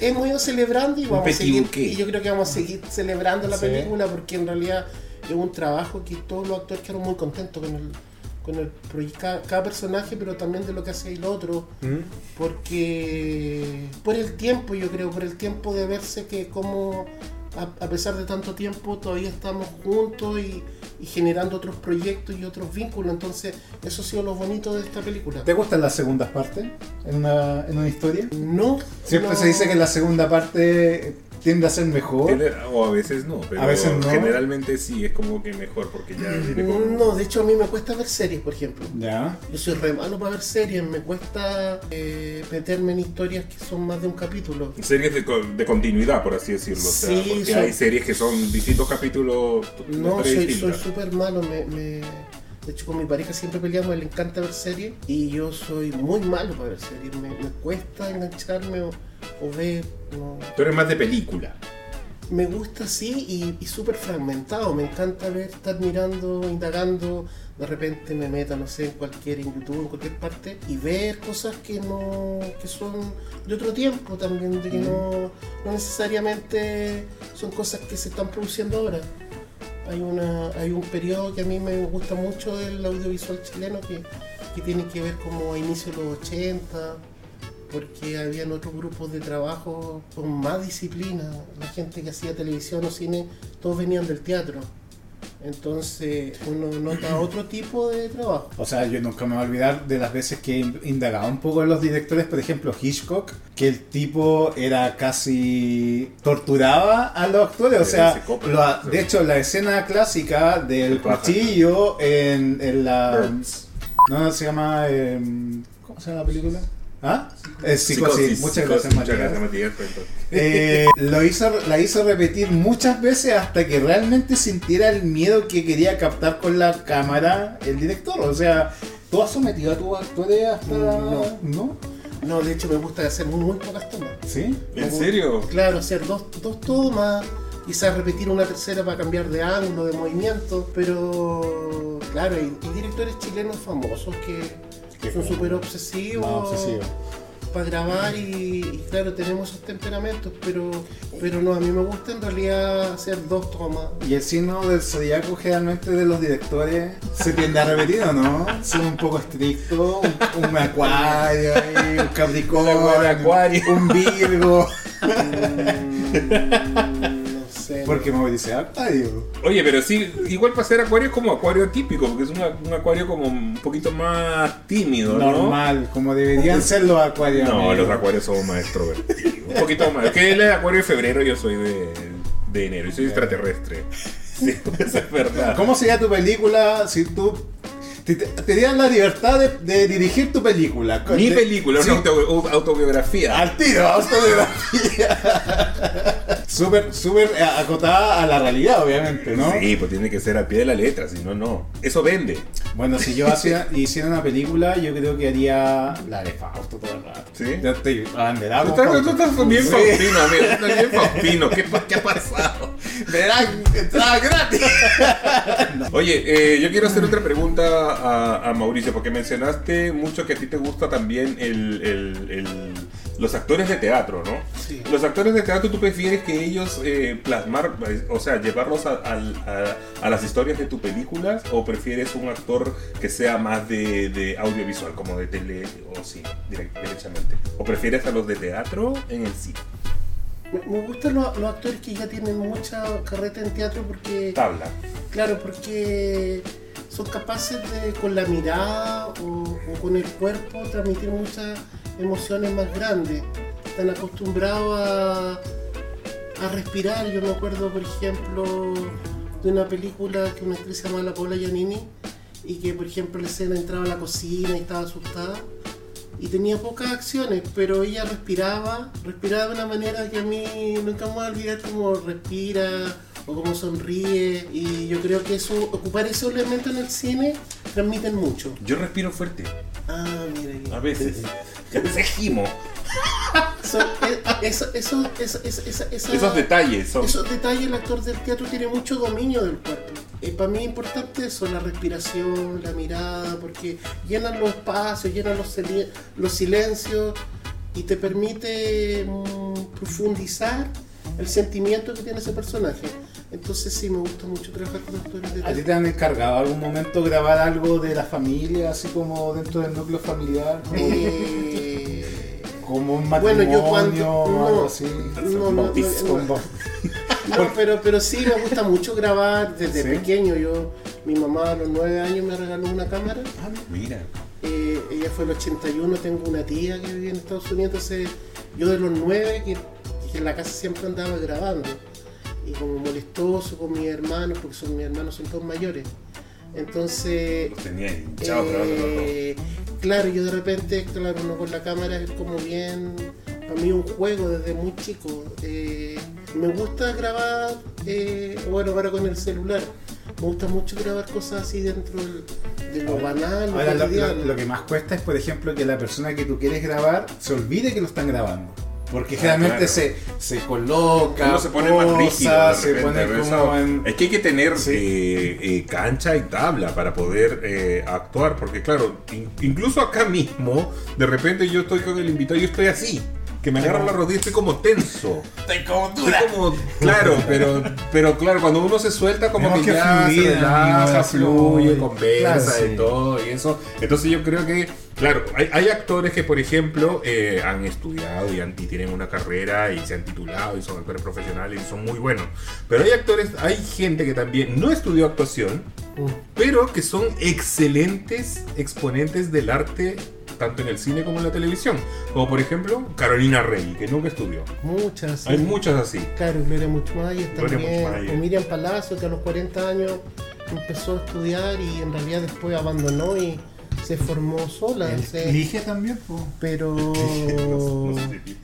hemos ido celebrando y vamos a seguir. Y yo creo que vamos a seguir celebrando la Sí. película porque en realidad es un trabajo que todos los actores quedaron muy contentos con el con el cada, cada personaje, pero también de lo que hace el otro, ¿Mm? porque por el tiempo, yo creo, por el tiempo de verse que como a, a pesar de tanto tiempo todavía estamos juntos y, y generando otros proyectos y otros vínculos, entonces eso ha sido lo bonito de esta película. ¿Te gustan las segundas partes en una, en una historia? No, Siempre no- se dice que la segunda parte tiende a ser mejor. O a veces no, pero A veces no. generalmente sí es como que mejor porque ya viene con... No, de hecho a mí me cuesta ver series, por ejemplo. Ya. Yo soy re malo para ver series, me cuesta eh, meterme en historias que son más de un capítulo. Series de, co- de continuidad, por así decirlo. o sea, Sí, porque hay series que son distintos capítulos. No, soy súper malo. Me, me- De hecho, con mi pareja siempre peleamos, le encanta ver series y yo soy muy malo para ver series. Me, me cuesta engancharme o, o ver. no. Tú eres más de película. Me gusta así y, y súper fragmentado. Me encanta ver, estar mirando, indagando. De repente me meto, no sé, en cualquier, en YouTube, en cualquier parte, y ver cosas que no, que son de otro tiempo también, de que no, no necesariamente son cosas que se están produciendo ahora. Hay una, hay un periodo que a mí me gusta mucho del audiovisual chileno que, que tiene que ver como a inicios de los 80, porque habían otros grupos de trabajo con más disciplina. La gente que hacía televisión o cine, todos venían del teatro. Entonces uno nota otro tipo de trabajo. O sea, yo nunca me voy a olvidar de las veces que he indagado un poco en los directores, por ejemplo, Hitchcock, que el tipo era casi. torturaba a los actores. O sea, de hecho, la escena clásica del cuchillo en, en la. No, se llama. em, ¿Cómo se llama la película? ¿Ah? Eh, psicosis. Psicosis, Muchas psicosis, gracias, Muchas Matías. gracias, Matías. Eh, lo hizo, la hizo repetir muchas veces hasta que realmente sintiera el miedo que quería captar con la cámara el director. O sea, ¿tú has sometido a tus actores hasta.? No. ¿No? No, de hecho me gusta hacer muy pocas tomas. ¿Sí? ¿En serio? Claro, hacer dos, dos tomas, quizás repetir una tercera para cambiar de ángulo, de movimiento, pero claro, hay, hay directores chilenos famosos Que son súper obsesivos más obsesivos. para grabar y, y claro, tenemos esos temperamentos, pero, pero no, a mí me gusta en realidad hacer dos tomas. Y el signo del zodiaco generalmente de los directores se tiende a repetir, ¿o no? Son un poco estrictos, un, un acuario, ahí, un capricornio, Un acuario. un virgo. Porque me dice acuario. Oye, pero sí, igual para ser acuario es como acuario típico, porque es un, un acuario como un poquito más tímido, ¿no? Normal, como deberían ser los acuarios. No, amigos. los acuarios somos más extrovertidos. Un poquito más. Es que él es acuario de febrero, yo soy de, de enero, y soy extraterrestre. Sí, eso es verdad. ¿Cómo sería tu película si tú te, te- te dieran la libertad de, de dirigir tu película? Mi De- película, sí, una auto- autobiografía. Al tiro, autobiografía. súper, súper acotada a la realidad, obviamente, ¿no? Sí, pues tiene que ser al pie de la letra, si no, no. Eso vende. Bueno, si yo hacía, hiciera una película, yo creo que haría la de Fausto todo el rato. ¿Sí? Ya estoy abanderado. Tú estás, tú estás bien Sí. Faustino, amigo. Tú estás bien Faustino. ¿Qué, ha pasado? Verán, entrada gratis. Oye, eh, yo quiero hacer otra pregunta a, a Mauricio, porque mencionaste mucho que a ti te gusta también el, el- el- los actores de teatro, ¿no? Sí. Los actores de teatro, ¿tú prefieres que ellos eh, plasmar, o sea, llevarlos a, al- a- a las historias de tu películas, o prefieres un actor que sea más de, de audiovisual, como de tele o cine, direct- derechamente? ¿O prefieres a los de teatro en el cine? Me, me gustan los, los actores que ya tienen mucha carreta en teatro porque... Tabla. Claro, porque son capaces de, con la mirada o, o con el cuerpo, transmitir muchas emociones más grandes. Están acostumbrados a, a respirar. Yo me acuerdo, por ejemplo, de una película que una actriz se llama La Paula Giannini y que, por ejemplo, la escena entraba a la cocina y estaba asustada y tenía pocas acciones, pero ella respiraba, respiraba de una manera que a mí nunca me voy a olvidar cómo respira o cómo sonríe y yo creo que eso, ocupar ese elemento en el cine transmiten mucho. Yo respiro fuerte, Ah, mira. a veces. Gimo. Son- eh, eso, eso, eso, eso- esa- esa- Esos detalles son... Esos detalles el actor del teatro tiene mucho dominio del cuerpo. Eh, para mí es importante eso, la respiración, la mirada, porque llenan los espacios, llenan los, los silencios y te permite mm, profundizar el sentimiento que tiene ese personaje. Entonces sí, me gusta mucho trabajar con actores de ¿A ti te han encargado algún momento grabar algo de la familia, así como dentro del núcleo familiar? Eh, Como un Bueno, matrimonio yo cuando- no. algo así. no, no, no, pero, pero sí me gusta mucho grabar desde ¿Sí? pequeño. Yo, mi mamá a los nueve años me regaló una cámara. Mira. Eh, ella fue el 81, tengo una tía que vive en Estados Unidos, entonces yo de los nueve, que, que que en la casa siempre andaba grabando. Y como molestoso con mis hermanos, porque son, mis hermanos son todos mayores. Entonces, Los tenía hinchados eh, claro, yo de repente, claro, uno con la cámara es como bien, para mí un juego desde muy chico. Eh, me gusta grabar, eh, bueno, ahora con el celular, me gusta mucho grabar cosas así dentro del- de lo banal, lo Ahora, lo, lo- lo que más cuesta es, por ejemplo, que la persona que tú quieres grabar se olvide que lo están grabando. Porque generalmente Ah, claro. se, se coloca, Uno se pone más rígido. se pone como en... Es que hay que tener Sí. eh, eh, cancha y tabla para poder eh, actuar. Porque, claro, in- incluso acá mismo, de repente yo estoy con el invitado y yo estoy así. Que me agarra la rodilla, estoy como tenso. Estoy como Estoy como, claro, pero, pero claro, cuando uno se suelta como que, que ya fluir, se relaja, fluye, conversa Claro, sí. todo y eso. Entonces yo creo que, claro, hay, hay actores que, por ejemplo, eh, han estudiado y, han- y tienen una carrera y se han titulado y son actores profesionales y son muy buenos. Pero hay actores, hay gente que también no estudió actuación, Mm. pero que son excelentes exponentes del arte tanto en el cine como en la televisión. Como por ejemplo Carolina Rey, que nunca estudió. Muchas. Hay sí. muchas así. Claro, Gloria Muchmayer también. Muchmayer. O Miriam Palacio, que a los 40 años empezó a estudiar y en realidad después abandonó y se formó sola. se- Elige también, po. pero No sé si-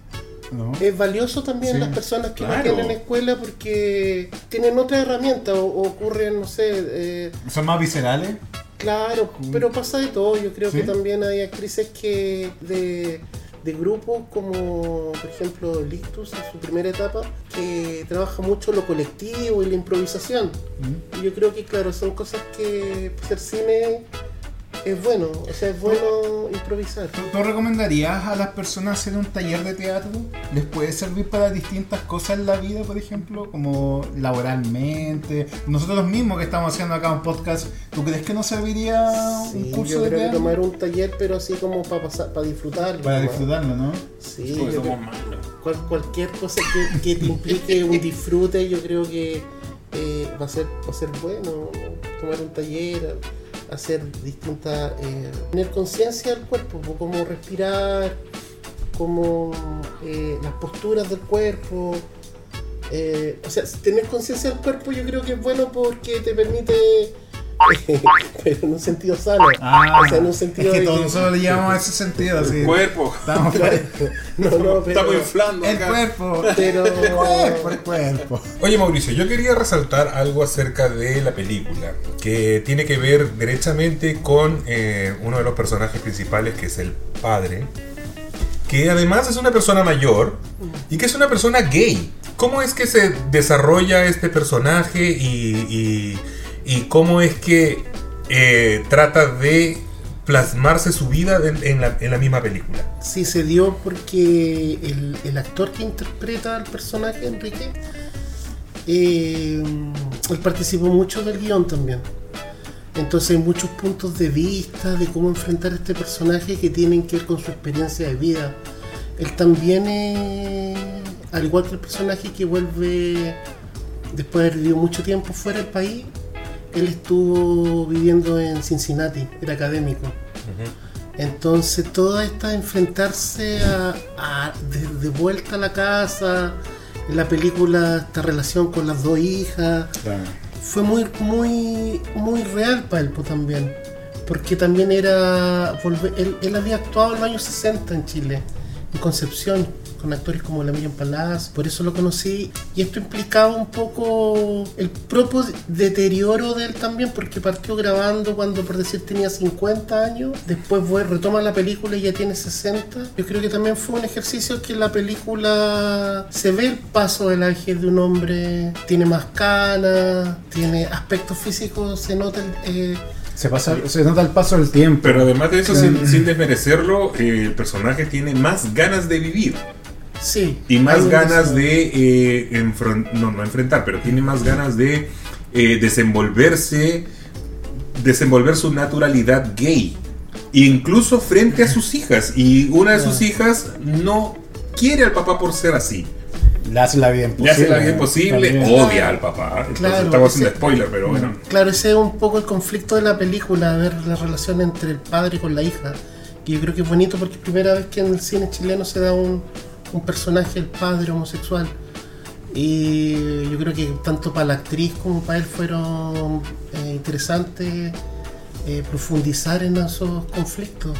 ¿no? es valioso también Sí. las personas que no Claro. tienen escuela porque tienen otra herramienta o, o ocurren, no sé, eh, Son más viscerales. Claro, pero pasa de todo. Yo creo ¿Sí? que también hay actrices que de, de grupos como, por ejemplo, Lictus en su primera etapa, que trabaja mucho lo colectivo y la improvisación. Y yo creo que, claro, son cosas que hacer cine es bueno. O sea, es bueno improvisar. ¿Tú, tú recomendarías a las personas hacer un taller de teatro? ¿Les puede servir para distintas cosas en la vida, por ejemplo? Como laboralmente. Nosotros mismos que estamos haciendo acá un podcast, ¿tú crees que nos serviría Sí, un curso yo de creo que teatro? tomar un taller, pero así como para pasar, para disfrutarlo. Para nomás. disfrutarlo, ¿no? Sí, Porque yo somos creo-. Cual- cualquier cosa que, que te implique un disfrute, yo creo que eh, va, a ser, va a ser bueno. Tomar un taller, hacer distintas. eh, tener conciencia del cuerpo, cómo respirar, cómo eh, las posturas del cuerpo. eh, o sea, tener conciencia del cuerpo, yo creo que es bueno porque te permite. Pero en un sentido sano. Ah, o sea, en un sentido es que de todos nosotros le llamamos a ese sentido. Así, Cuerpo. Estamos. No, no, pero. Estamos inflando. el acá. cuerpo. Pero- El cuerpo, el cuerpo. Oye Mauricio, yo quería resaltar algo acerca de la película, que tiene que ver derechamente con eh, uno de los personajes principales, que es el padre, que además es una persona mayor y que es una persona gay. ¿Cómo es que se desarrolla este personaje y, y- y cómo es que eh, trata de plasmarse su vida en- la- misma película? Sí, se dio porque el, actor que interpreta al personaje, Enrique, eh, él participó mucho del guion también. Entonces hay muchos puntos de vista de cómo enfrentar a este personaje que tienen que ver con su experiencia de vida. Él también, al igual que el personaje que vuelve después de haber vivido mucho tiempo fuera del país, él estuvo viviendo en Cincinnati, era académico. Entonces todo está enfrentarse a, a- de, de vuelta a la casa, en la película esta relación con las dos hijas, fue muy muy muy real para él pues, también, porque también era volver- él, él había actuado en los años 60 en Chile, en Concepción, con actores como la Miriam Palacio, por eso lo conocí y esto implicaba un poco el propio deterioro de él también porque partió grabando cuando por decir tenía 50 años, después fue- retoma la película y ya tiene 60. Yo creo que también fue un ejercicio que en la película se ve el paso de la vejez de un hombre, tiene más canas, tiene aspectos físicos, se nota el, eh, Se, pasa, se nota el paso del tiempo. Pero además de eso, Claro. sin, sin desmerecerlo, eh, el personaje tiene más ganas de vivir. Sí. Y más ganas de eh, no, no enfrentar, pero tiene más ganas de eh, desenvolverse, desenvolver su naturalidad gay, incluso frente a sus hijas. Y una de sus hijas no quiere al papá por ser así. Le hace la vida Le imposible. hace la vida imposible, odia al papá. Entonces Claro, estamos haciendo ese- spoiler, pero bueno. Claro, ese es un poco el conflicto de la película, ver la relación entre el padre con la hija. Que yo creo que es bonito porque es primera vez que en el cine chileno se da un, un personaje, el padre homosexual. Y yo creo que tanto para la actriz como para él fueron eh, interesantes eh, profundizar en esos conflictos.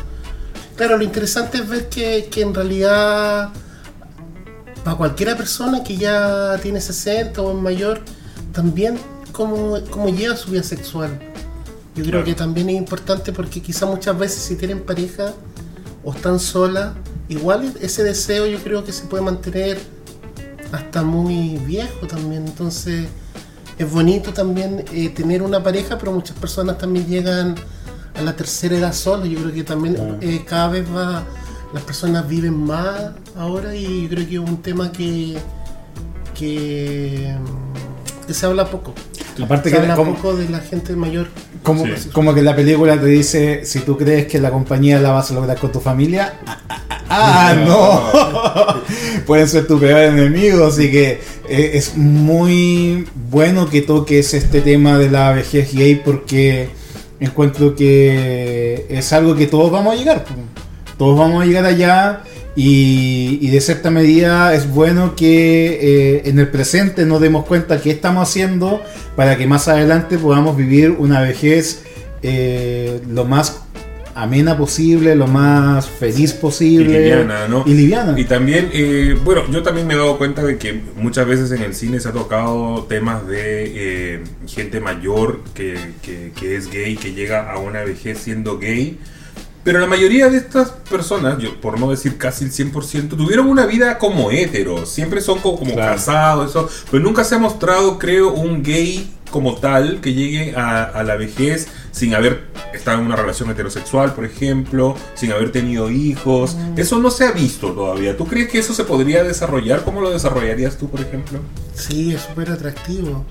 Claro, lo interesante es ver que, que en realidad para cualquiera persona que ya tiene 60 o es mayor, también cómo, cómo lleva su vida sexual. Yo creo Claro. que también es importante porque quizá muchas veces si tienen pareja o están solas, igual ese deseo yo creo que se puede mantener hasta muy viejo también. Entonces es bonito también eh, tener una pareja, pero muchas personas también llegan a la tercera edad solas. Yo creo que también Claro. eh, cada vez va, las personas viven más ahora y yo creo que es un tema que, que, que se habla poco. Aparte Se que habla como, poco de la gente mayor. como, Sí. como que la película te dice, si tú crees que la compañía la vas a lograr con tu familia, ah, no, pueden ser tu peor enemigo, así que eh, es muy bueno que toques este tema de la vejez gay porque encuentro que es algo que todos vamos a llegar, todos vamos a llegar allá y, y de cierta medida es bueno que eh, en el presente nos demos cuenta qué estamos haciendo para que más adelante podamos vivir una vejez eh, lo más amena posible, lo más feliz Y posible liviana, ¿no? y liviana. Y también, eh, bueno, yo también me he dado cuenta de que muchas veces en el cine se ha tocado temas de eh, gente mayor que, que- que es gay, que llega a una vejez siendo gay. Pero la mayoría de estas personas, yo por no decir casi el 100%, tuvieron una vida como héteros. Siempre son como, como Claro. casados, eso. Pero nunca se ha mostrado, creo, un gay como tal que llegue a, a la vejez sin haber estado en una relación heterosexual, por ejemplo, sin haber tenido hijos. Eso no se ha visto todavía. ¿Tú crees que eso se podría desarrollar? ¿Cómo lo desarrollarías tú, por ejemplo? Sí, es súper atractivo.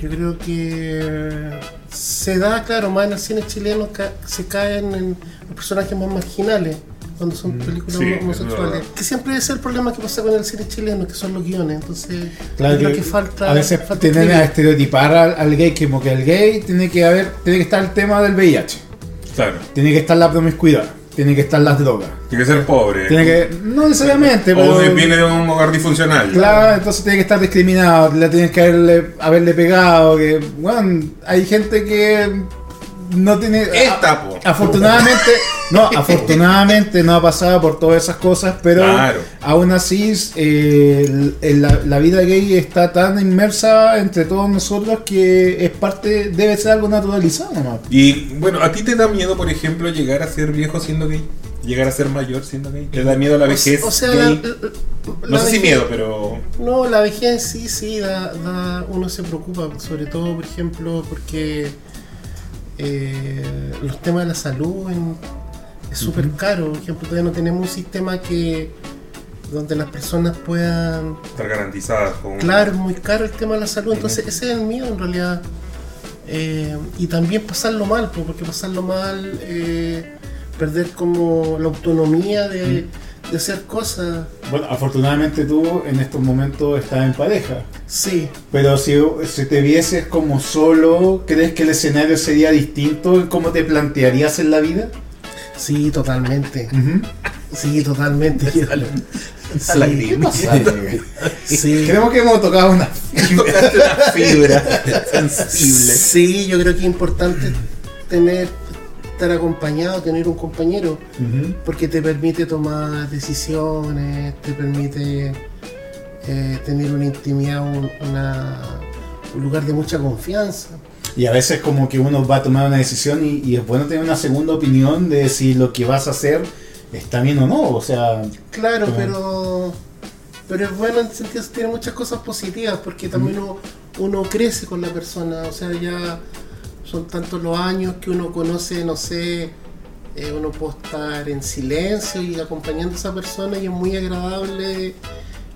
Yo creo que se da, claro, más en el cine chileno ca- se caen en los personajes más marginales cuando son películas sí, es homosexuales. Que siempre es el problema que pasa con el cine chileno, que son los guiones. Entonces, Claro yo creo que, que falta. a veces falta tienden a estereotipar al, al gay como que el gay tiene que haber, tiene que estar el tema del VIH, Claro. tiene que estar la promiscuidad, tiene que estar las drogas, Tiene que ser pobre. tiene que, no necesariamente, pero o viene de un hogar disfuncional. Claro, entonces tiene que estar discriminado, le tienes que haberle, haberle pegado, que, bueno, hay gente que no tiene... Esta, po. Afortunadamente, no, afortunadamente no ha pasado por todas esas cosas, pero Claro. aún así eh, el- el- la, la vida gay está tan inmersa entre todos nosotros que es parte, debe ser algo naturalizado nomás. Y bueno, ¿a ti te da miedo, por ejemplo, llegar a ser viejo siendo gay? ¿Llegar a ser mayor siendo gay? ¿Te da miedo la vejez o sea, la- gay? la- no la sé si miedo, pero... No, la vejez sí, sí, da, da- uno se preocupa, sobre todo, por ejemplo, porque eh, los temas de la salud en- es súper caro. Por ejemplo, todavía no tenemos un sistema que donde las personas puedan... Estar garantizadas con... Claro, es muy caro el tema de la salud, entonces ese es el miedo en realidad. Eh, y también pasarlo mal, po, porque pasarlo mal, eh, perder como la autonomía de, de hacer cosas. Bueno, afortunadamente tú en estos momentos estás en pareja. Sí, Pero si, si te vieses como solo, ¿crees que el escenario sería distinto en cómo te plantearías en la vida? sí, totalmente. Sí, totalmente. Sí, lágrima. sí. Creo que hemos tocado una fibra sensible. Sí, yo creo que es importante tener, estar acompañado, tener un compañero, porque te permite tomar decisiones, te permite eh, tener una intimidad, un, una- un lugar de mucha confianza. Y a veces como que uno va a tomar una decisión y, y es bueno tener una segunda opinión de si lo que vas a hacer está bien o no. O sea, Claro, pero pero es bueno en el sentido que tiene muchas cosas positivas porque también uno, uno crece con la persona, o sea, ya son tantos los años que uno conoce, no sé, eh, uno puede estar en silencio y acompañando a esa persona y es muy agradable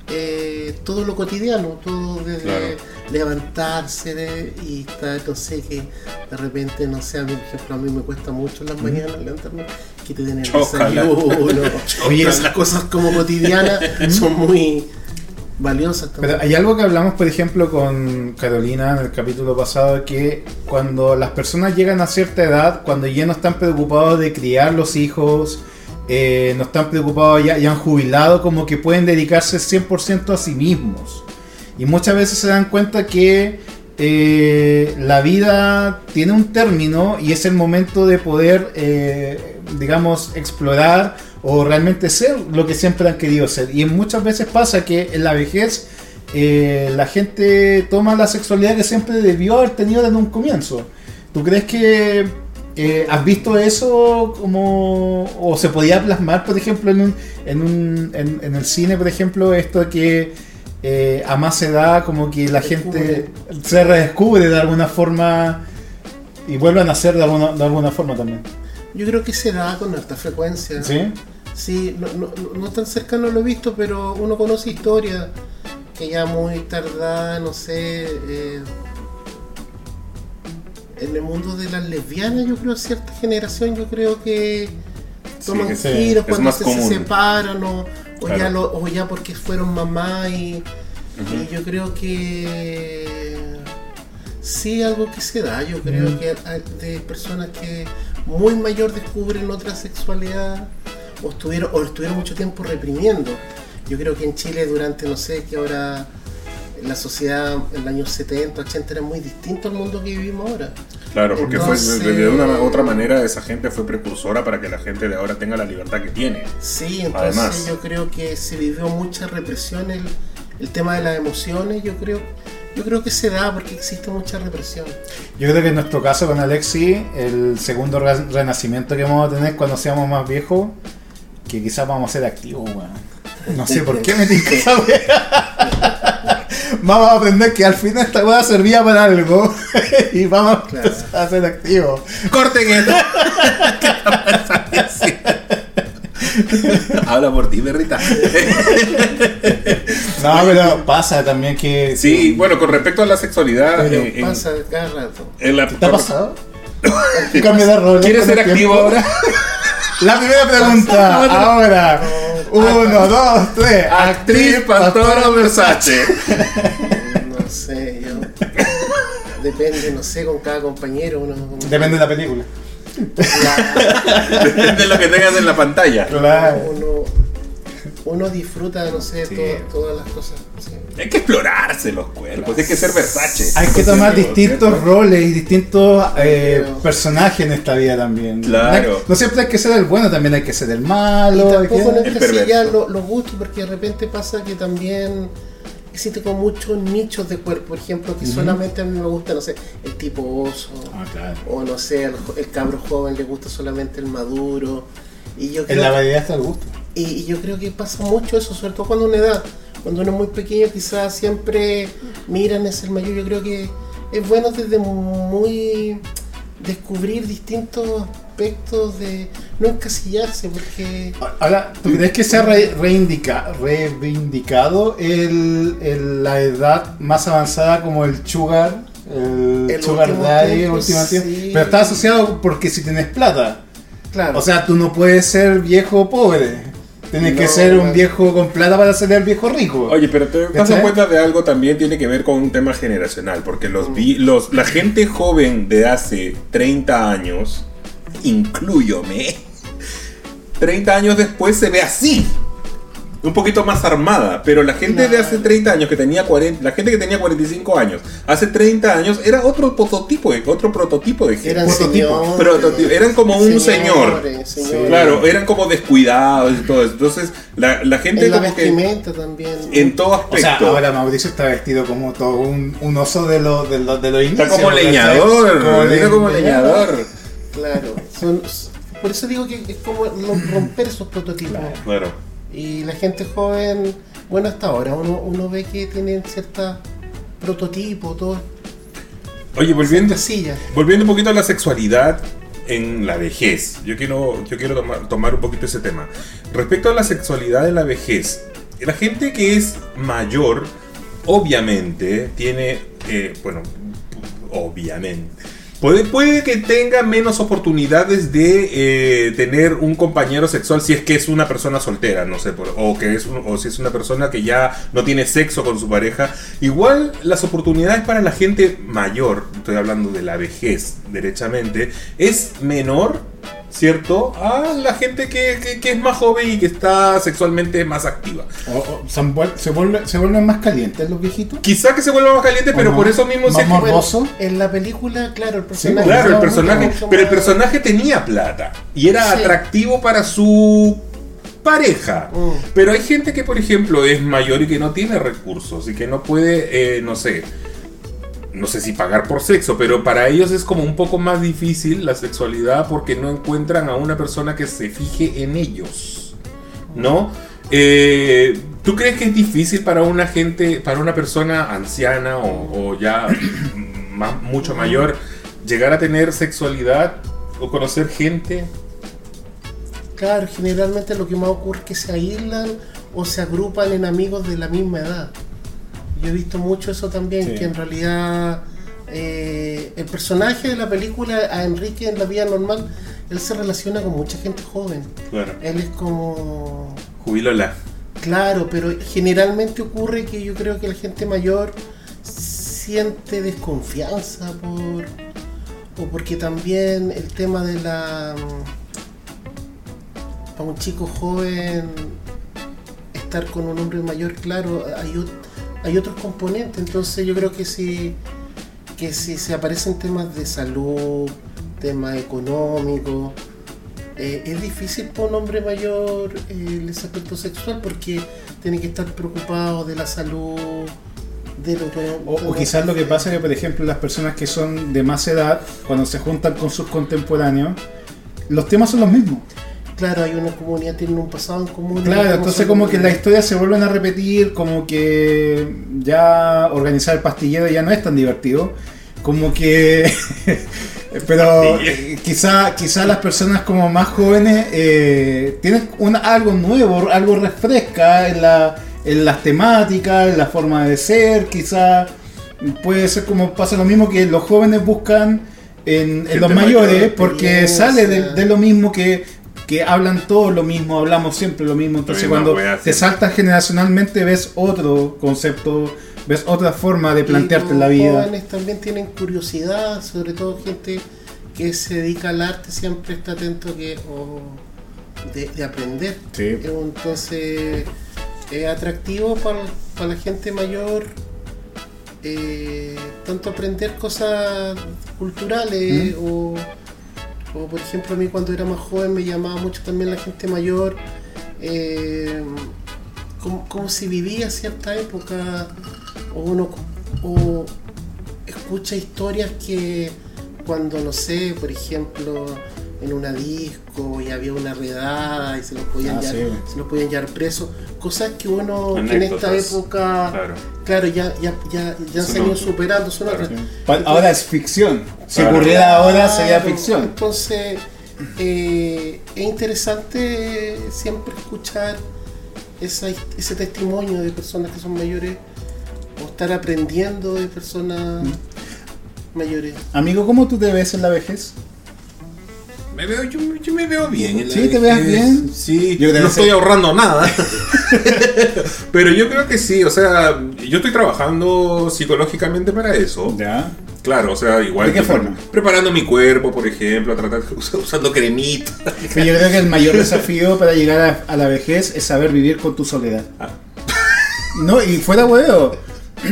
eh, todo lo cotidiano, todo desde Claro. levantarse de, y estar, no sé, que de repente, no sé, a mí, por ejemplo, a mí me cuesta mucho en las mañanas levantarme, que te den el desayuno. Oye, esas cosas como cotidianas son muy valiosas también. pero hay algo que hablamos, por ejemplo, con Carolina en el capítulo pasado, que cuando las personas llegan a cierta edad, cuando ya no están preocupados de criar los hijos, eh, no están preocupados ya, y han jubilado, como que pueden dedicarse 100% a sí mismos. Y muchas veces se dan cuenta que eh, la vida tiene un término y es el momento de poder, eh, digamos, explorar o realmente ser lo que siempre han querido ser. Y muchas veces pasa que en la vejez eh, la gente toma la sexualidad que siempre debió haber tenido desde un comienzo. ¿Tú crees que eh, has visto eso como o se podía plasmar, por ejemplo, en, un, en, un, en, en el cine, por ejemplo, esto de que eh, a más edad como que la gente se redescubre de alguna forma y vuelve a nacer de alguna, de alguna forma también? Yo creo que se da con alta frecuencia. ¿Sí? Sí, no, no, no tan cercano lo he visto, pero uno conoce historias que ya muy tardada, no sé, eh, en el mundo de las lesbianas, yo creo, cierta generación, yo creo que toman Sí, giros cuando se, separan o, o Claro. ya lo- o ya porque fueron mamá y, y yo creo que sí algo que se da, yo creo que hay de personas que muy mayor descubren otra sexualidad o estuvieron, o estuvieron mucho tiempo reprimiendo. Yo creo que en Chile durante, no sé, que ahora la sociedad en los años 70, 80 era muy distinto al mundo que vivimos ahora. Claro, porque Entonces- fue de, de una otra manera esa gente fue precursora para que la gente de ahora tenga la libertad que tiene. Sí, entonces Además. yo creo que se vivió mucha represión el, el tema de las emociones, yo creo, yo creo que se da porque existe mucha represión. Yo creo que en nuestro caso con Alexi, el segundo re- renacimiento que vamos a tener cuando seamos más viejos, que quizás vamos a ser activos, weón. No sé por qué me esa wea. Vamos a aprender que al final esta weá servía para algo y vamos a Claro. empezar a ser activos. ¡Corten esto! Habla por ti, perrita. No, pero pasa también que. Sí, bueno, con respecto a la sexualidad. Pero en- pasa cada rato. en la- ¿Te ha pasado? Cambio de rol. ¿Quieres ser activo ahora? La primera pregunta, ahora. Uno, dos, tres. Actriz Pastora Versace. No sé, yo. Depende, no sé, con cada compañero uno. Depende de la película. La- Depende de lo que tengas en la pantalla. Claro. uno, uno disfruta, no sé, Sí. todas las cosas. Hay que explorarse los cuerpos, hay que ser Versace. Hay que tomar distintos ¿Cierto? roles y distintos eh, personajes en esta vida también. Claro. No, no siempre hay que ser el bueno, también hay que ser el Y malo. hay tampoco no que- El encasillar perverso. lo- los gustos, porque de repente pasa que también existe como muchos nichos de cuerpo. Por ejemplo, que solamente a mí me gusta, no sé, el tipo oso. Ah, claro. O no sé, jo- el cabro joven le gusta solamente el maduro. Y yo En la variedad está el gusto. Y, y yo creo que pasa mucho eso, sobre todo cuando una edad, cuando uno es muy pequeño, quizás siempre miran es el mayor. Yo creo que es bueno desde muy descubrir distintos aspectos de no encasillarse, porque Ahora, ¿tú crees que se ha re- reindica- reivindicado el, el- la edad más avanzada como el sugar? El, El sugar último daddy, tiempo, sí. Pero está asociado porque si tienes plata. claro, O sea, tú no puedes ser viejo pobre. Tienes que ser un viejo con plata para ser el viejo rico. Oye, pero te das cuenta de algo también tiene que ver con un tema generacional, porque los, vi- los la gente joven de hace 30 años, incluyome, 30 años después se ve así. Un poquito más armada, pero la gente de hace 30 años que tenía 40, la gente que tenía 45 años, hace 30 años era otro prototipo, de- otro prototipo de gente. eran prototipo. señores, Prototipo, eran como un señor. señores, señores. Claro, eran como descuidados y todo eso. Entonces, la, la gente en la como que también. en todo O aspecto. sea, ahora Mauricio está vestido como todo un, un oso de los de los de los Está inicios, como leñador, Como está como leñador. leñador. Claro, son- por eso digo que es como lo- romper esos prototipos. Claro. Y la gente joven, bueno, hasta ahora uno, uno ve que tienen cierta prototipo, todo Oye, volviendo, volviendo un poquito a la sexualidad en la vejez. Yo quiero, yo quiero tomar, tomar un poquito ese tema. Respecto a la sexualidad en la vejez, la gente que es mayor, obviamente, tiene, eh, bueno, obviamente. Puede, puede que tenga menos oportunidades de eh, tener un compañero sexual si es que es una persona soltera, no sé, por- o que es un- o si es una persona que ya no tiene sexo con su pareja. Igual las oportunidades para la gente mayor, estoy hablando de la vejez, derechamente, es menor ¿cierto? A la gente que, que- que es más joven y que está sexualmente más activa. O- o se, han vuel- se vuelve- se vuelven más calientes los viejitos. Quizá que se vuelva más caliente, pero por eso mismo Más se en la película, claro, el personaje. Claro, el personaje, pero el personaje tenía plata y era Sí. atractivo para su pareja. Mm. Pero hay gente que, por ejemplo, es mayor y que no tiene recursos y que no puede, eh, no sé, no sé si pagar por sexo, pero para ellos es como un poco más difícil la sexualidad porque no encuentran a una persona que se fije en ellos, ¿no? Eh, ¿Tú crees que es difícil para una gente, para una persona anciana o, ya mucho mayor llegar a tener sexualidad o conocer gente? Claro, generalmente lo que más ocurre es que se aíslan o se agrupan en amigos de la misma edad. Yo he visto mucho eso también, Sí. que en realidad eh, el personaje de la película, a Enrique en la vida normal, él se relaciona con mucha gente joven. Claro. Él es como... Jubilola. Claro, pero generalmente ocurre que yo creo que la gente mayor siente desconfianza por... O porque también el tema de la... Para un chico joven estar con un hombre mayor, claro, hay, hay otros componentes. Entonces yo creo que si, que si se aparecen temas de salud, temas económicos, eh, es difícil para un hombre mayor eh, el aspecto sexual porque tiene que estar preocupado de la salud, de lo que... O, o quizás lo que pasa es que, por ejemplo, las personas que son de más edad, cuando se juntan con sus contemporáneos, los temas son los mismos. Claro, hay una comunidad, tienen un pasado en común. Claro, entonces como que las historias se vuelven a repetir, como que ya organizar el pastillero ya no es tan divertido, como que... Pero quizá, quizá las personas como más jóvenes eh, tienen una- algo nuevo, algo refresca en, la, en las temáticas, en la forma de ser, quizá puede ser como pasa lo mismo que los jóvenes buscan en, los mayor, mayores porque sale de, de lo mismo que, que hablan todo lo mismo, hablamos siempre lo mismo, entonces cuando te saltas generacionalmente ves otro concepto, ves otra forma de Y plantearte los la vida. jóvenes también tienen curiosidad, sobre todo gente que se dedica al arte siempre está atento que o de, de aprender. Sí. Entonces es atractivo para, para la gente mayor eh, tanto aprender cosas culturales o, o, por ejemplo a mí cuando era más joven me llamaba mucho también la gente mayor eh, como, como si vivía cierta época o uno o escucha historias que cuando no sé por ejemplo en una disco y había una redada y se los podían Ah, llevar, sí. se los podían llevar presos cosas que uno que en esta época Claro. claro ya ya ya, ya Son se han ido superando son Claro. otras Ahora es ficción. Si Claro. ocurriera ahora sería ficción. Entonces, eh, es interesante siempre escuchar esa, ese testimonio de personas que son mayores o estar aprendiendo de personas Mm. mayores. Amigo, ¿cómo tú te ves en la vejez? Me veo, yo, yo me veo bien. en la Sí, ¿te vejez. bien? Sí, Yo creo no estoy ahorrando nada. Pero yo creo que sí, o sea, yo estoy trabajando psicológicamente para eso. Ya. Claro, o sea, igual. ¿De qué que forma? Preparando mi cuerpo, por ejemplo, tratar usando cremita. Pero yo creo que el mayor desafío para llegar a, a la vejez es saber vivir con tu soledad. Ah. No, y fuera huevo.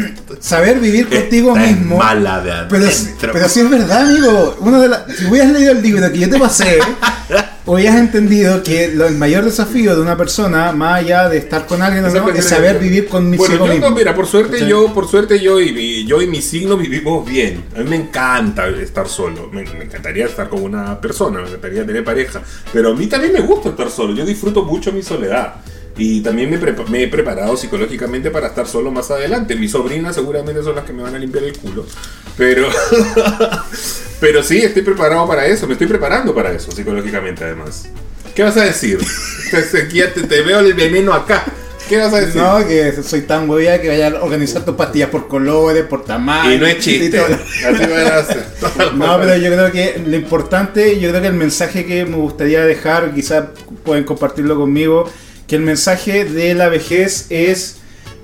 Saber vivir contigo Esta es mismo. mala de Pero, pero si es verdad, amigo. Uno de la- si hubieras leído el libro que yo te pasé, hubieras entendido que lo- el mayor desafío de una persona, más allá de estar con alguien o no, es saber vivir consigo Bueno, yo mismo. no, mira, por suerte yo, por suerte yo y mi, yo y mi signo vivimos bien. A mí me encanta estar solo. Me, me encantaría estar con una persona, me encantaría tener pareja. Pero a mí también me gusta estar solo. Yo disfruto mucho mi soledad. Y también me, me he preparado psicológicamente para estar solo más adelante. Mis sobrinas seguramente son las que me van a limpiar el culo. Pero, pero sí, estoy preparado para eso. Me estoy preparando para eso psicológicamente además. ¿Qué vas a decir? Te, te- veo el veneno acá. ¿Qué vas a decir? No, que soy tan huevía que vaya a organizar tus pastillas por colores, por tamaño. Y no es chiste. Así van a hacer. No, pero yo creo que lo importante, yo creo que el mensaje que me gustaría dejar, quizás pueden compartirlo conmigo, que el mensaje de la vejez es,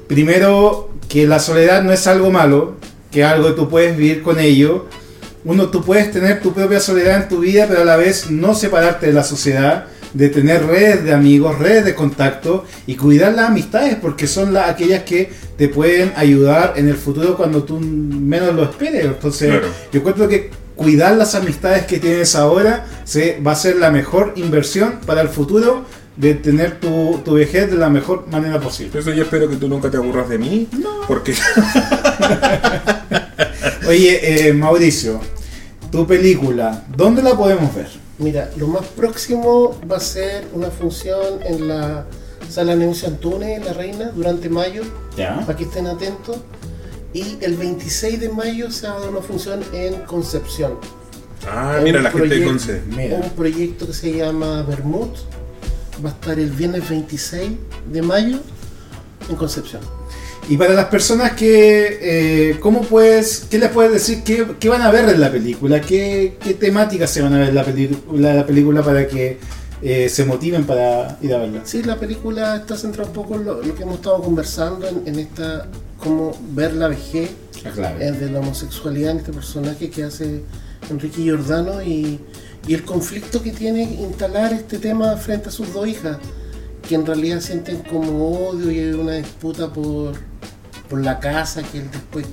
primero, que la soledad no es algo malo, que algo tú puedes vivir con ello, uno tú puedes tener tu propia soledad en tu vida, pero a la vez no separarte de la sociedad, de tener redes de amigos, redes de contacto y cuidar las amistades porque son las aquellas que te pueden ayudar en el futuro cuando tú menos lo esperes. Entonces, Claro. yo encuentro que cuidar las amistades que tienes ahora se, va a ser la mejor inversión para el futuro de tener tu, tu vejez de la mejor manera posible. Eso yo espero que tú nunca te aburras de mí. Porque Oye, eh, Mauricio, tu película, ¿dónde la podemos ver? Mira, lo más próximo va a ser una función en la sala Negocio Antunes, La Reina, durante mayo, Ya. para que estén atentos. Y el 26 de mayo se va a dar una función en Concepción. Ah, mira la gente de proyecto. Conce. Mira. Un proyecto que se llama Bermud. Va a estar el viernes 26 de mayo en Concepción. Y para las personas que, eh, ¿cómo puedes, qué les puedes decir? ¿Qué, qué van a ver en la película? ¿Qué, qué temáticas se van a ver en la, película, la película para que eh, se motiven para ir a verla? Sí, la película está centrada un poco en lo, lo que hemos estado conversando, en, en esta, cómo ver la vejez Ah, claro. eh, de la homosexualidad en este personaje que hace Enrique Giordano y, y el conflicto que tiene instalar este tema frente a sus dos hijas, que en realidad sienten como odio y hay una disputa por, por la casa que él después...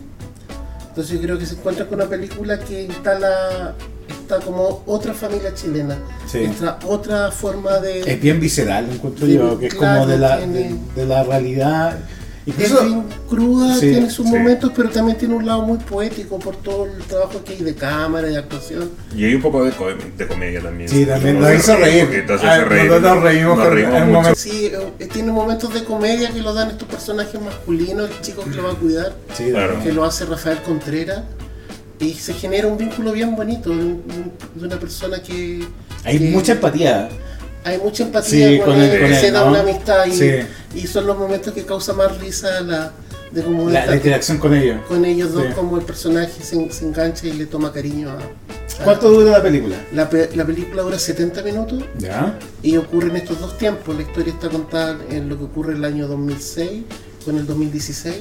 Entonces yo creo que se encuentra con una película que instala está como otra familia chilena, Sí. esta otra forma de... Es bien visceral, encuentro Sí, yo, que es claro, como de la, tiene- de, de la realidad. Es bien cruda, Sí, tiene sus sí. momentos, pero también tiene un lado muy poético por todo el trabajo que hay de cámara, de actuación. Y hay un poco de, co- de comedia también. Sí, también Nos hizo reír. Ah, reír. nosotros nos reímos Nos con- reímos en un mucho. momento. Sí, eh, tiene momentos de comedia que lo dan estos personajes masculinos, el chico que lo va a cuidar, sí, Claro. que lo hace Rafael Contreras, y se genera un vínculo bien bonito de, un- de una persona que... hay que- mucha empatía. Hay mucha empatía Sí, con, con él, él, con se da ¿no? una amistad y, Sí. y son los momentos que causa más risa la, de cómo La, interacción con ellos. con ellos dos, Sí. como el personaje se, se engancha y le toma cariño a... a- ¿Cuánto dura la película? La, pe- la película dura 70 minutos Ya. y ocurre en estos dos tiempos. La historia está contada en lo que ocurre en el año 2006 con el 2016.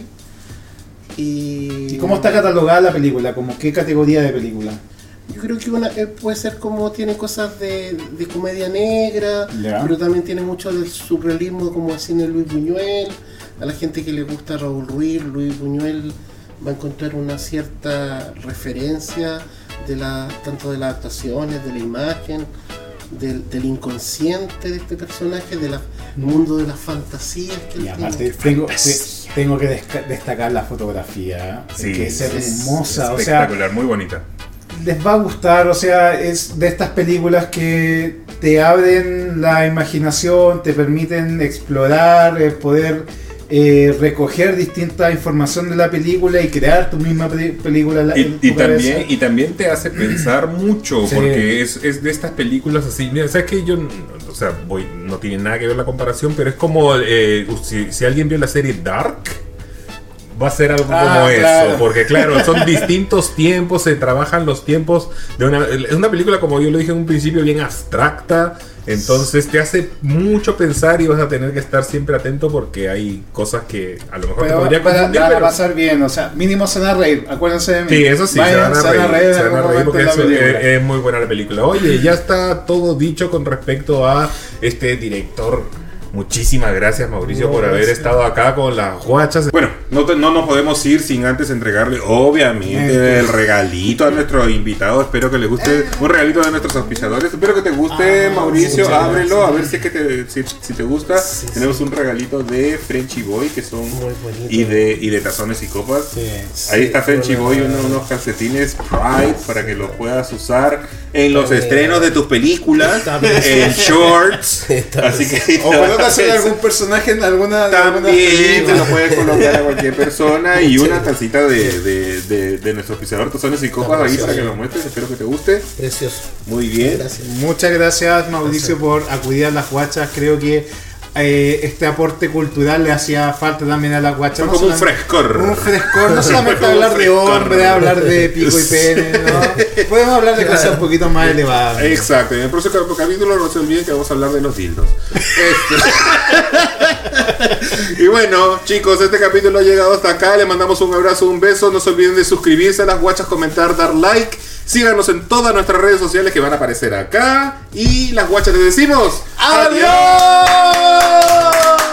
Y, ¿Y cómo está catalogada la película? ¿Como qué categoría de película? Yo creo que una, eh, puede ser como tiene cosas de, de comedia negra, pero también tiene mucho del surrealismo como el cine de Luis Buñuel. A la gente que le gusta Raúl Ruiz, Luis Buñuel va a encontrar una cierta referencia de la, tanto de las actuaciones, de la imagen, del, del inconsciente de este personaje, del mundo de las fantasías que Y él aparte, tiene. tengo, te- tengo que desca- destacar la fotografía, Sí, que es es hermosa, o sea, Espectacular, muy bonita. Les va a gustar, o sea, es de estas películas que te abren la imaginación, te permiten explorar, eh, poder eh, recoger distinta información de la película y crear tu misma pe- película la- Y, y también, y también te hace pensar mucho, Sí. porque es, es de estas películas así. Mira, sabes que yo, o sea, voy, no tiene nada que ver la comparación, pero es como eh, si, si alguien vio la serie Dark. Va a ser algo Ah, como claro. eso, porque claro, son distintos tiempos, se trabajan los tiempos de una... Es una película, como yo lo dije en un principio, bien abstracta, entonces te hace mucho pensar y vas a tener que estar siempre atento porque hay cosas que a lo mejor te Pero podría para, confundir, van a pasar bien, o sea, mínimo se van a reír, acuérdense de mí. Sí, eso sí, Vayan, se van a reír, se van a reír porque eso es muy buena la película. Oye, ya está todo dicho con respecto a este director. Muchísimas gracias Mauricio No, por haber gracias. estado acá con las guachas. Bueno, no, te- no nos podemos ir sin antes entregarle obviamente Eh. el regalito a nuestro invitado. Espero que le guste un regalito de nuestros auspiciadores. Espero que te guste Ah, Mauricio. Ábrelo gracias. a ver si, es que te, si, si te gusta. Sí, sí. Tenemos un regalito de Frenchy Boy que son y de, y de tazones y copas. Sí. Ahí está Frenchy. Boy, uno- unos calcetines Pride para que los puedas usar en los estrenos de tus películas, en shorts. Así que Algún personaje en alguna. también te lo puedes colocar a cualquier persona y una tacita de, de, de, de nuestro auspiciador Tazones y Copas ahí para que lo muestres. Espero que te guste. Precioso. Muy bien. Gracias. Muchas gracias Mauricio por acudir a las guachas. Creo que eh, este aporte cultural le hacía falta también a las guachas. Fue No como un frescor. Un frescor, no solamente hablar de hombre, hablar de pico y pene, ¿no? Podemos hablar de cosas un poquito más elevadas. Exacto, en el próximo capítulo no se olviden que vamos a hablar de los dildos. Este- y bueno, chicos, este capítulo ha llegado hasta acá. Le mandamos un abrazo, un beso. No se olviden de suscribirse a las guachas, comentar, dar like. Síganos en todas nuestras redes sociales que van a aparecer acá. Y las guachas les decimos. ¡Adiós! ¡Adiós!